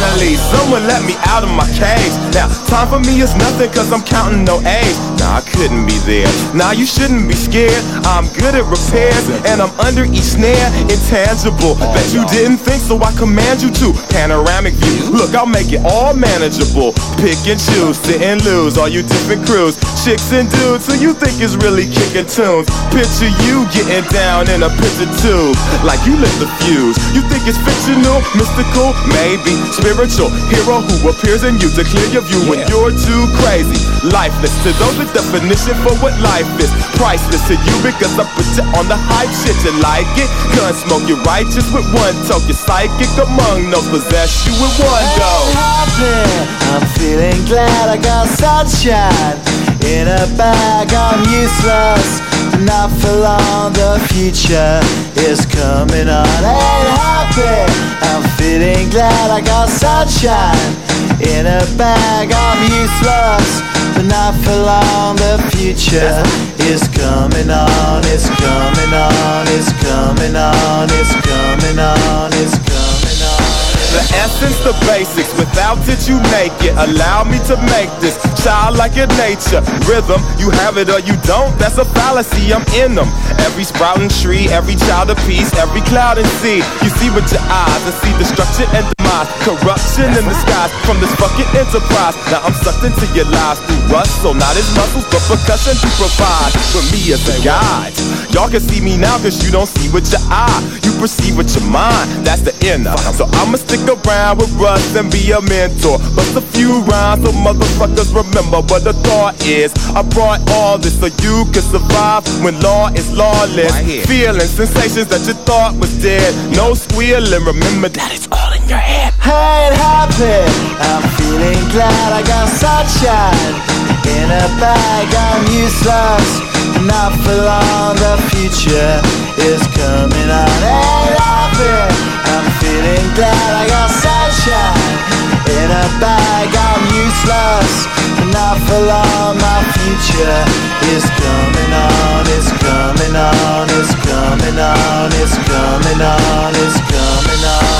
Finally, someone let me out of my cage. Now, time for me is nothing cause I'm counting no A's. Nah, I couldn't be there. Nah, you shouldn't be scared. I'm good at repairs and I'm under each snare. Intangible. Bet you didn't think so I command you to. Panoramic view. Look, I'll make it all manageable. Pick and choose, sit and lose. All you different crews, chicks and dudes who you think is really kicking tunes. Picture you getting down in a picture tube. Like you lit the fuse. You think it's fictional, mystical, maybe spiritual hero who appears in you to clear your view when you're too crazy. Lifeless to those the definition for what life is. Priceless to you because I put you on the hype shit. You like it? Gun smoke, you're righteous with one toke. You're psychic among no possess you with one go. happy. I'm feeling glad I got sunshine in a bag. I'm useless, not for long. The future is coming on. Ain't happy. I'm feeling glad I got sunshine in a bag. I'm useless, but not for long. The future is coming on. It's coming on. It's coming on. It's coming on. It's coming on. The essence, the basics, without it you make it. Allow me to make this childlike in nature. Rhythm, you have it or you don't, that's a fallacy, I'm in them. Every sprouting tree, every child of peace, every cloud and sea. You see with your eyes and see destruction and demise. Corruption in the skies from this fucking enterprise. Now I'm sucked into your lies through rust, so not as muscles, but percussion to provide for me as a guide. Y'all can see me now cause you don't see with your eye. You perceive with your mind, that's the inner. So I'ma stick around with Russ and be a mentor. Bust a few rhymes so motherfuckers remember what the thought is. I brought all this so you can survive when law is lawless. Feeling sensations that you thought was dead. No squealing, remember that it's all in your head. I ain't happy. I'm feeling glad I got sunshine in a bag. I'm useless, not for long. The future is coming on. Ain't happy. I'm feeling glad I got sunshine in a bag. I'm useless, not for long. My future is coming on. It's coming on. It's coming on. It's coming on. It's coming on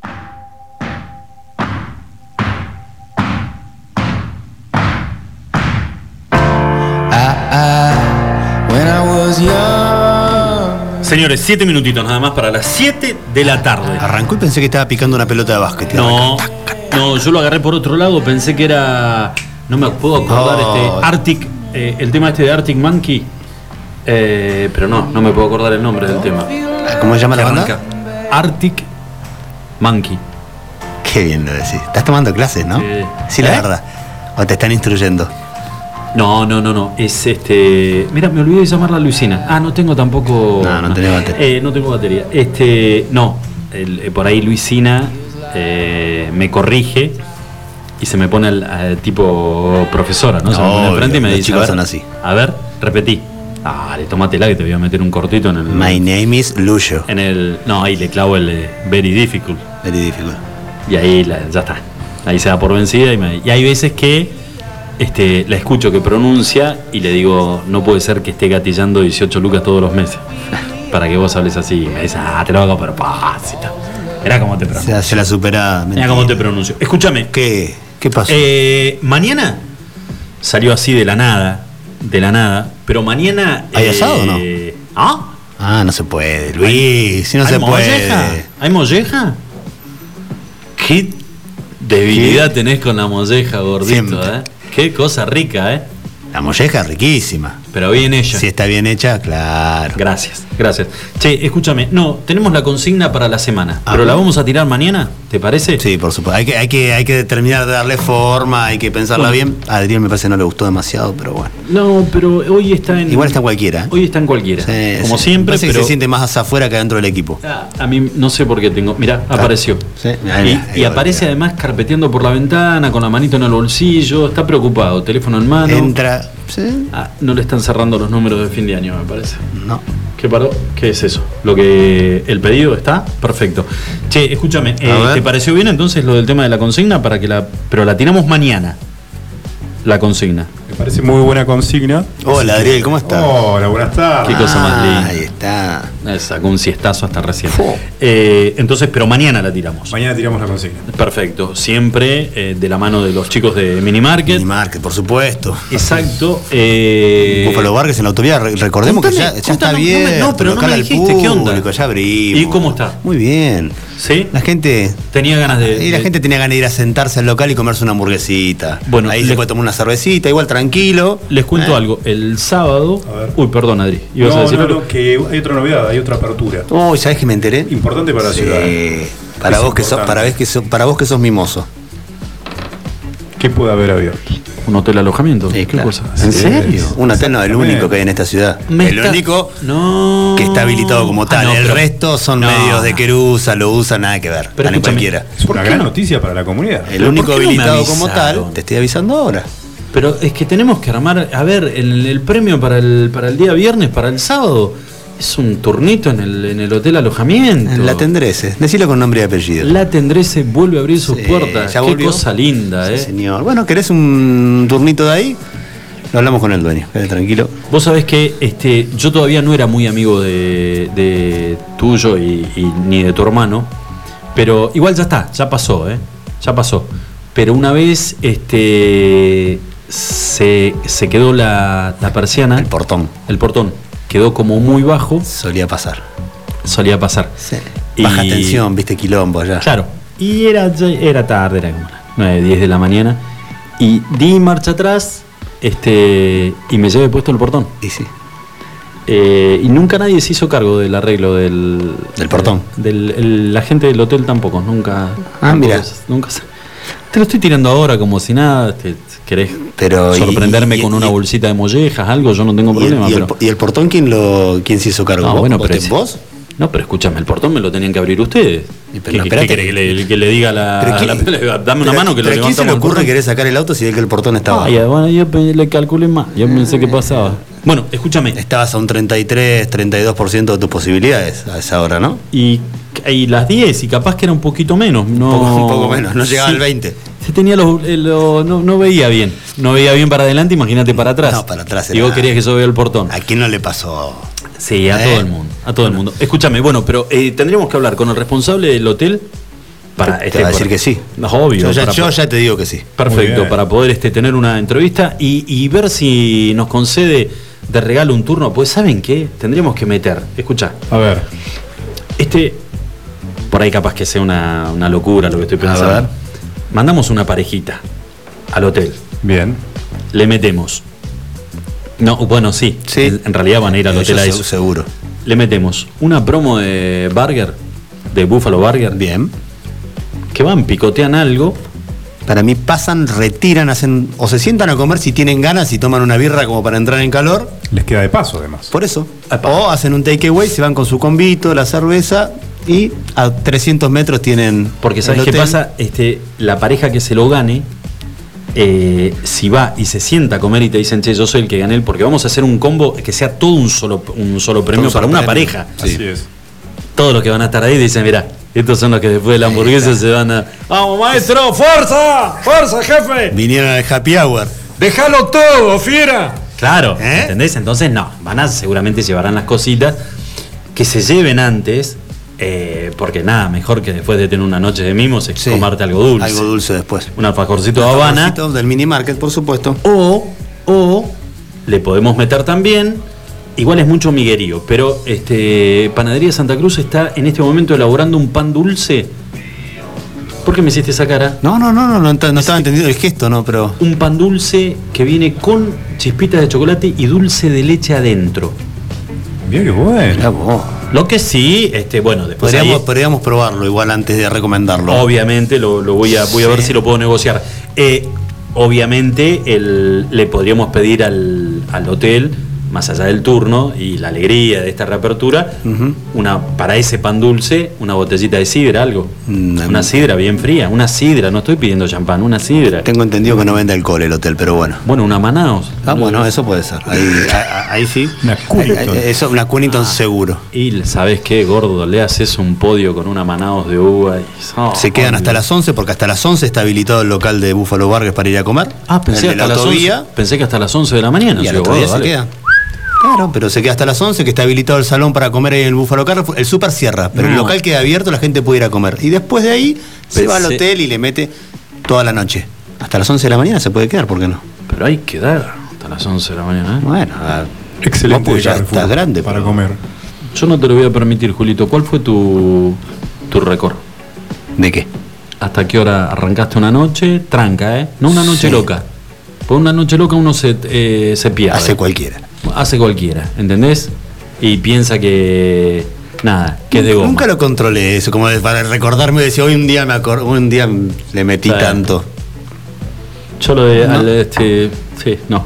Señores, siete minutitos nada más para las 7 de la tarde. Arrancó y pensé que estaba picando una pelota de básquet. No, no, yo lo agarré por otro lado, pensé que era. No me puedo acordar, Oh. este. Arctic. eh, el tema este de Arctic Monkey. eh, pero no, no me puedo acordar el nombre del tema. ¿Cómo se llama la banda? Arctic Monkey. Qué bien lo decís. Estás tomando clases, ¿no? Sí. Sí, la ¿Eh? verdad. O te están instruyendo. No, no, no, no. Es este. Mira, me olvidé de llamarla Luisina. Ah, no tengo tampoco. No, no tenés batería. Eh, no tengo batería. Este. No. el- eh, por ahí Luisina eh, me corrige y se me pone al tipo profesora, ¿no? Se me No, pone enfrente y me dice. chicos a ver, son así. A ver, repetí. Dale, tómatela que te voy a meter un cortito en el. My name is Luyo. En el. No, ahí le clavo el eh, very difficult. Very difficult. Y ahí la- ya está. Ahí se da por vencida y, me- y hay veces que este, la escucho que pronuncia y le digo, no puede ser que esté gatillando 18 lucas todos los meses. Para que vos hables así. Y me dice, ah, te lo hago pero pasita. Era como te Se pronuncio. hace la superada. Mira cómo te pronuncio. Escúchame. ¿Qué? ¿Qué pasó? Eh, mañana salió así de la nada. De la nada. Pero mañana. ¿Hay asado o no? ¿Ah? Ah, no se puede, Luis. Si no ¿Hay se molleja? puede. ¿Hay molleja? ¿Qué debilidad tenés con la molleja, gordito, Siempre. eh? Qué cosa rica, ¿eh? La molleja es riquísima. Pero bien hecha. Si está bien hecha, claro. Gracias, gracias. Che, escúchame, no, tenemos la consigna para la semana, Ah, pero la vamos a tirar mañana, ¿te parece? Sí, por supuesto. Hay que, hay que, hay que terminar de darle forma, hay que pensarla Bueno. bien. A Adrián me parece que no le gustó demasiado, pero bueno. No, pero hoy está en. Igual está en cualquiera. ¿eh? Hoy está en cualquiera. Sí, como sí. siempre, que pero. se siente más hacia afuera que adentro del equipo. Ah, A mí no sé por qué tengo. Mirá, apareció. Sí, mirá, Y, mirá, y ahí aparece además carpeteando por la ventana, con la manito en el bolsillo, está preocupado, teléfono en mano. Entra. Sí. Ah, no le están cerrando los números de fin de año, me parece. No. ¿Qué paró? ¿Qué es eso? Lo que el pedido está perfecto. Che, escúchame, eh. ¿te pareció bien entonces lo del tema de la consigna para que la pero la tiramos mañana? La consigna. Me parece muy buena consigna. Hola, Adriel, ¿cómo estás? Hola, buenas tardes. Qué cosa más linda. Ahí está. Sacó un siestazo hasta recién. Eh, entonces, pero mañana la tiramos. Mañana tiramos la consigna. Perfecto. Siempre eh, de la mano de los chicos de Minimarket. Minimarket, por supuesto. Exacto. Eh, Búfalo Vargas en la autoridad. Re- Recordemos que ya, está bien. no pero no me dijiste, ¿qué onda? Ya abrimos. ¿Y cómo está? Muy bien. ¿Sí? La gente. Tenía ganas de. Y la de- gente tenía ganas de ir a sentarse al local y comerse una hamburguesita. Bueno, ahí le- se puede tomar una cervecita, igual tranquilo. Les cuento Eh. algo. El sábado. Uy, perdón, Adri. ¿Ibas a No, decir no, no, que hay otra novedad, hay otra apertura. Uy, ¿sabes que me enteré? Importante para la Sí. ciudad. Para Es vos, que sos, para, vos que sos, para vos que sos mimoso. ¿Qué puede haber abierto? Un hotel alojamiento. Sí, ¿Qué claro. cosa? ¿En Sí. serio? Un hotel no, el único que hay en esta ciudad. Me el está- único No. que está habilitado como Ah, tal. no, el pero- resto son No. medios de querusa, lo usan, nada que ver. Pero en cualquiera. Es una ¿Por gran noticia para la comunidad. El ¿Pero único habilitado como tal, te estoy avisando ahora. Pero es que tenemos que armar. A ver, el, el premio para el, para el día viernes, para el sábado, es un turnito en el, en el hotel alojamiento. La tendrese. Decilo con nombre y apellido. La Tendrese vuelve a abrir sus Sí, puertas. ya Qué volvió. cosa linda, Sí, ¿eh? señor. Bueno, ¿querés un turnito de ahí? Lo hablamos con el dueño. Quédate tranquilo. Vos sabés que este, yo todavía no era muy amigo de, de tuyo y, y ni de tu hermano, pero igual ya está, ya pasó, ¿eh? Ya pasó. Pero una vez este, se, se quedó la, la persiana. El portón. El portón. Quedó como muy bajo. Solía pasar. Solía pasar. Y- Baja tensión, viste quilombo allá. Claro. Y era, ya- era tarde, era como las 9, 10 de la mañana. Y di marcha atrás este, y me llevé puesto el portón. Y sí. Eh, y nunca nadie se hizo cargo del arreglo del. Del portón. Del, el- la gente del hotel tampoco, nunca. Ah, mira. Nunca se- Te lo estoy tirando ahora como si nada. te- ¿Querés Pero, y- sorprenderme y- con una y- bolsita de mollejas, algo? Yo no tengo ¿Y problema. y el pero... y el portón quién lo quién se hizo cargo? No, ¿Vos? bueno, ¿Vos pero ¿Vos? No, pero escúchame, el portón me lo tenían que abrir ustedes. pero ¿Qué- no, qué- que le, que le diga la, a la- quién- Dame una pero- mano que lo pero ¿a ¿Quién se le levantamos ocurre querer sacar el auto si ve que el portón estaba? Ah, ya, bueno, yo le calculé más. Yo pensé que pasaba. Bueno, escúchame. Estabas a un 33, 32% de tus posibilidades a esa hora, ¿no? Y y las 10 y capaz que era un poquito menos. No, Un poco- un poco menos, no llegaba al 20. Tenía los, eh, lo- no, no veía bien. No veía bien para adelante, imagínate para atrás. No, para atrás Y vos querías que yo vea el portón. ¿A quién no le pasó? Sí, a ¿Eh? todo el mundo. A todo el mundo. Escúchame, bueno, pero eh, tendríamos que hablar con el responsable del hotel para Te este, va a decir para- que sí. No, obvio. Yo ya, para- yo ya te digo que sí. Perfecto, para poder este, tener una entrevista y, y ver si nos concede de regalo un turno. Pues, ¿saben qué? Tendríamos que meter. Escucha. A ver. Este, por ahí capaz que sea una, una locura lo que estoy A pensando. ver. Mandamos una parejita al hotel. Bien. Le metemos. No, bueno, sí. En, en realidad van a ir al hotel a eso. seguro. Le metemos una promo de burger, de Buffalo Burger. Bien. Que van, picotean algo. Para mí pasan, retiran, hacen o se sientan a comer si tienen ganas y toman una birra como para entrar en calor. Les queda de paso, además. Por eso. O hacen un takeaway, se van con su convito, la cerveza y a 300 metros tienen. Porque ¿sabes qué pasa? Este, la pareja que se lo gane, eh, si va y se sienta a comer y te dicen, che, yo soy el que gané, porque vamos a hacer un combo que sea todo un solo, un solo premio un solo para una premio. pareja. Así es. Todos los que van a estar ahí dicen, mira, estos son los que después de la hamburguesa se van a. ¡Vamos, maestro! ¡Fuerza! ¡Fuerza, jefe! Vinieron al happy hour. ¡Déjalo todo, fiera! Claro, ¿entendés? Entonces no, van a seguramente llevarán las cositas que se lleven antes, eh, porque nada, mejor que después de tener una noche de mimos es comerte algo dulce. Algo dulce después. Un alfajorcito de Habana. Del mini market, por supuesto. O, o le podemos meter también, igual es mucho miguerío, pero este Panadería Santa Cruz está en este momento elaborando un pan dulce. ¿Por qué me hiciste esa cara? No, no, no, no, no, ent- no estaba entendiendo el gesto, no, pero. Un pan dulce que viene con chispitas de chocolate y dulce de leche adentro. Bien, qué bueno. Lo que sí, este, bueno, después Podríamos, ahí- podríamos probarlo igual antes de recomendarlo. Obviamente, lo, lo voy a, voy a ver si lo puedo negociar. Eh, obviamente, el- le podríamos pedir al, al hotel, más allá del turno y la alegría de esta reapertura, una para ese pan dulce, una botellita de sidra, algo. una sidra bien fría, una sidra, no estoy pidiendo champán, una sidra. Tengo entendido que no vende alcohol el hotel, pero bueno. Bueno, una Manaos. Ah, bueno, eso puede ser. Ahí, a- ahí sí. Una Ahí- Eso, una Cunnington seguro. Y sabes qué, gordo, le haces un podio con una Manaos de uva y oh, Se quedan hasta las 11 porque hasta las 11 está habilitado el local de Búfalo Vargas para ir a comer. Ah, pensé, hasta la las autovía. 11, pensé que hasta las 11 de la mañana. Y al otro día se dale. queda. Claro, pero se queda hasta las 11, que está habilitado el salón para comer ahí en el Búfalo Carrefour. El super cierra, pero el No. local queda abierto, la gente puede ir a comer. Y después de ahí se va al hotel y le mete toda la noche. Hasta las 11 de la mañana se puede quedar, ¿por qué no? Pero hay que dar hasta las 11 de la mañana. ¿eh? Bueno, Excelente. vos, pues, ya estás grande. Para pero- comer. Yo no te lo voy a permitir, Julito. ¿Cuál fue tu, tu récord? ¿De qué? ¿Hasta qué hora arrancaste una noche? Tranca, ¿eh? No una noche Sí. loca. Por una noche loca uno se, eh, se pierde. Hace cualquiera. Hace cualquiera, ¿entendés? Y piensa que. Nada, que es de goma. Nunca lo controlé eso, como de- para recordarme, decir, hoy un día me un día le metí Claro. tanto. Yo lo de. ¿No? al- este, sí, no.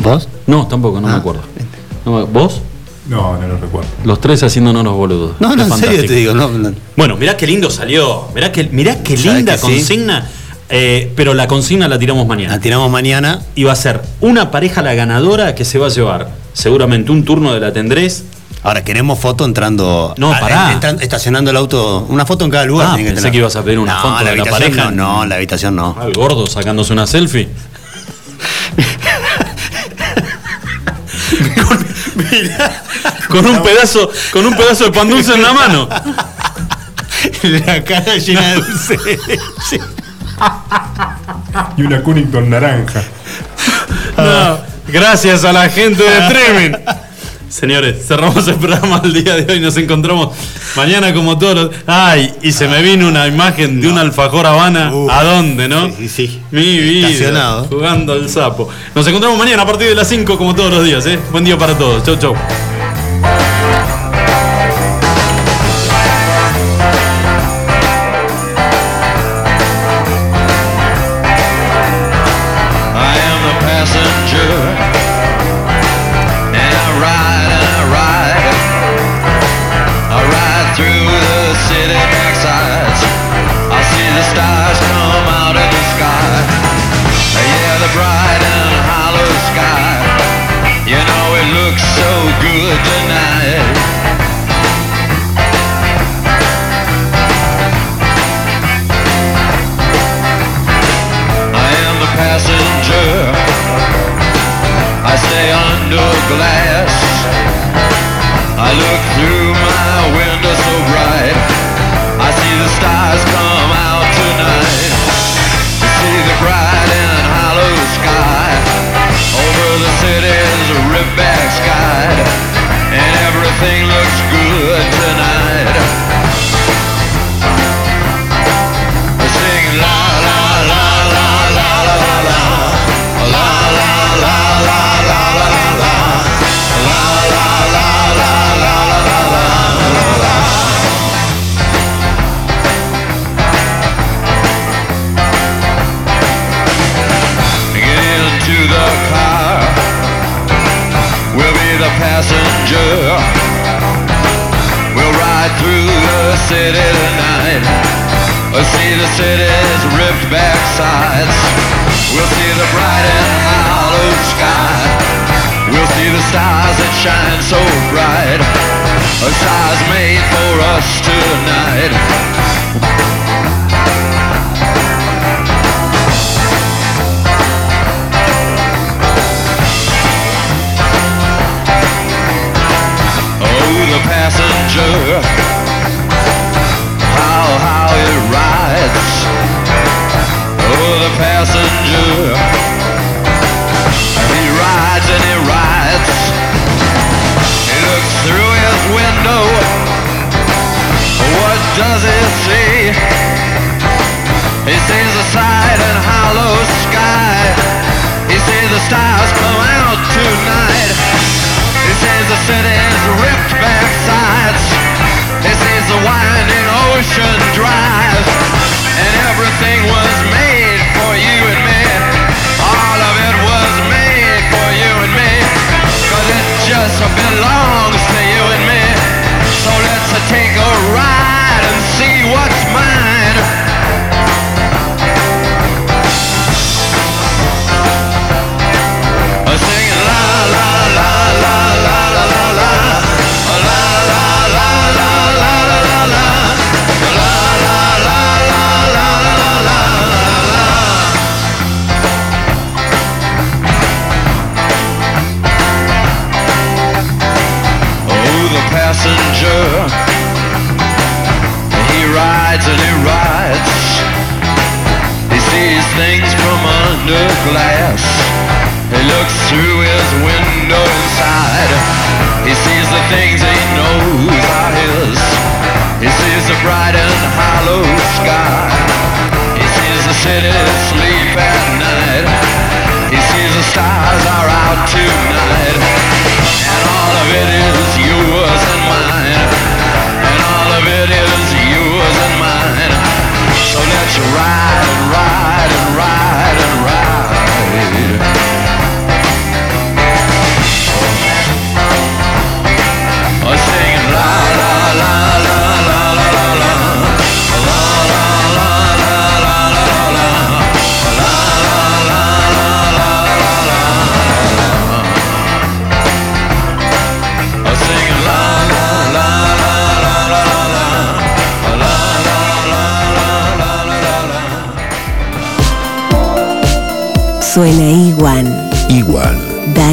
¿Vos? No, tampoco, no me acuerdo. No me- ¿Vos? No, no lo recuerdo. Los tres haciéndonos los boludos. No, no, en serio te digo, no, no. Bueno, mirá qué lindo salió. Mirá qué, mirá qué ¿Sabes linda que sí? Eh, pero la consigna la tiramos mañana. La tiramos mañana. Y va a ser una pareja la ganadora que se va a llevar seguramente un turno de la tendrés. Ahora queremos foto entrando. No, pará. estacionando el auto. Una foto en cada lugar. Ah, que pensé tener. que ibas a pedir una no, foto la de la pareja. No, no, la habitación no. Al gordo sacándose una selfie. con un pedazo, con un pedazo de pan dulce en la mano. la cara llena de dulce. Y una Cunnington naranja. No, gracias a la gente de streaming. Señores, cerramos el programa el día de hoy. Nos encontramos mañana como todos los. Ay, y se me vino una imagen de un alfajor Habana. ¿A dónde, no? Sí, sí. Mi vida. Estacionado. Jugando al sapo. Nos encontramos mañana a partir de las 5 como todos los días, ¿eh? Buen día para todos. Chau, chau. so bright A size made for us tonight.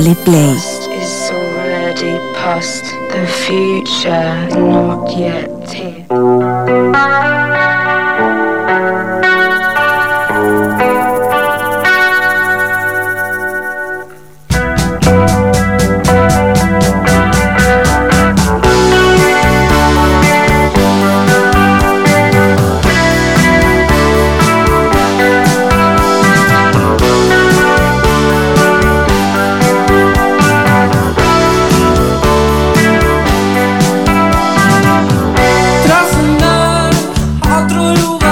Dale Play.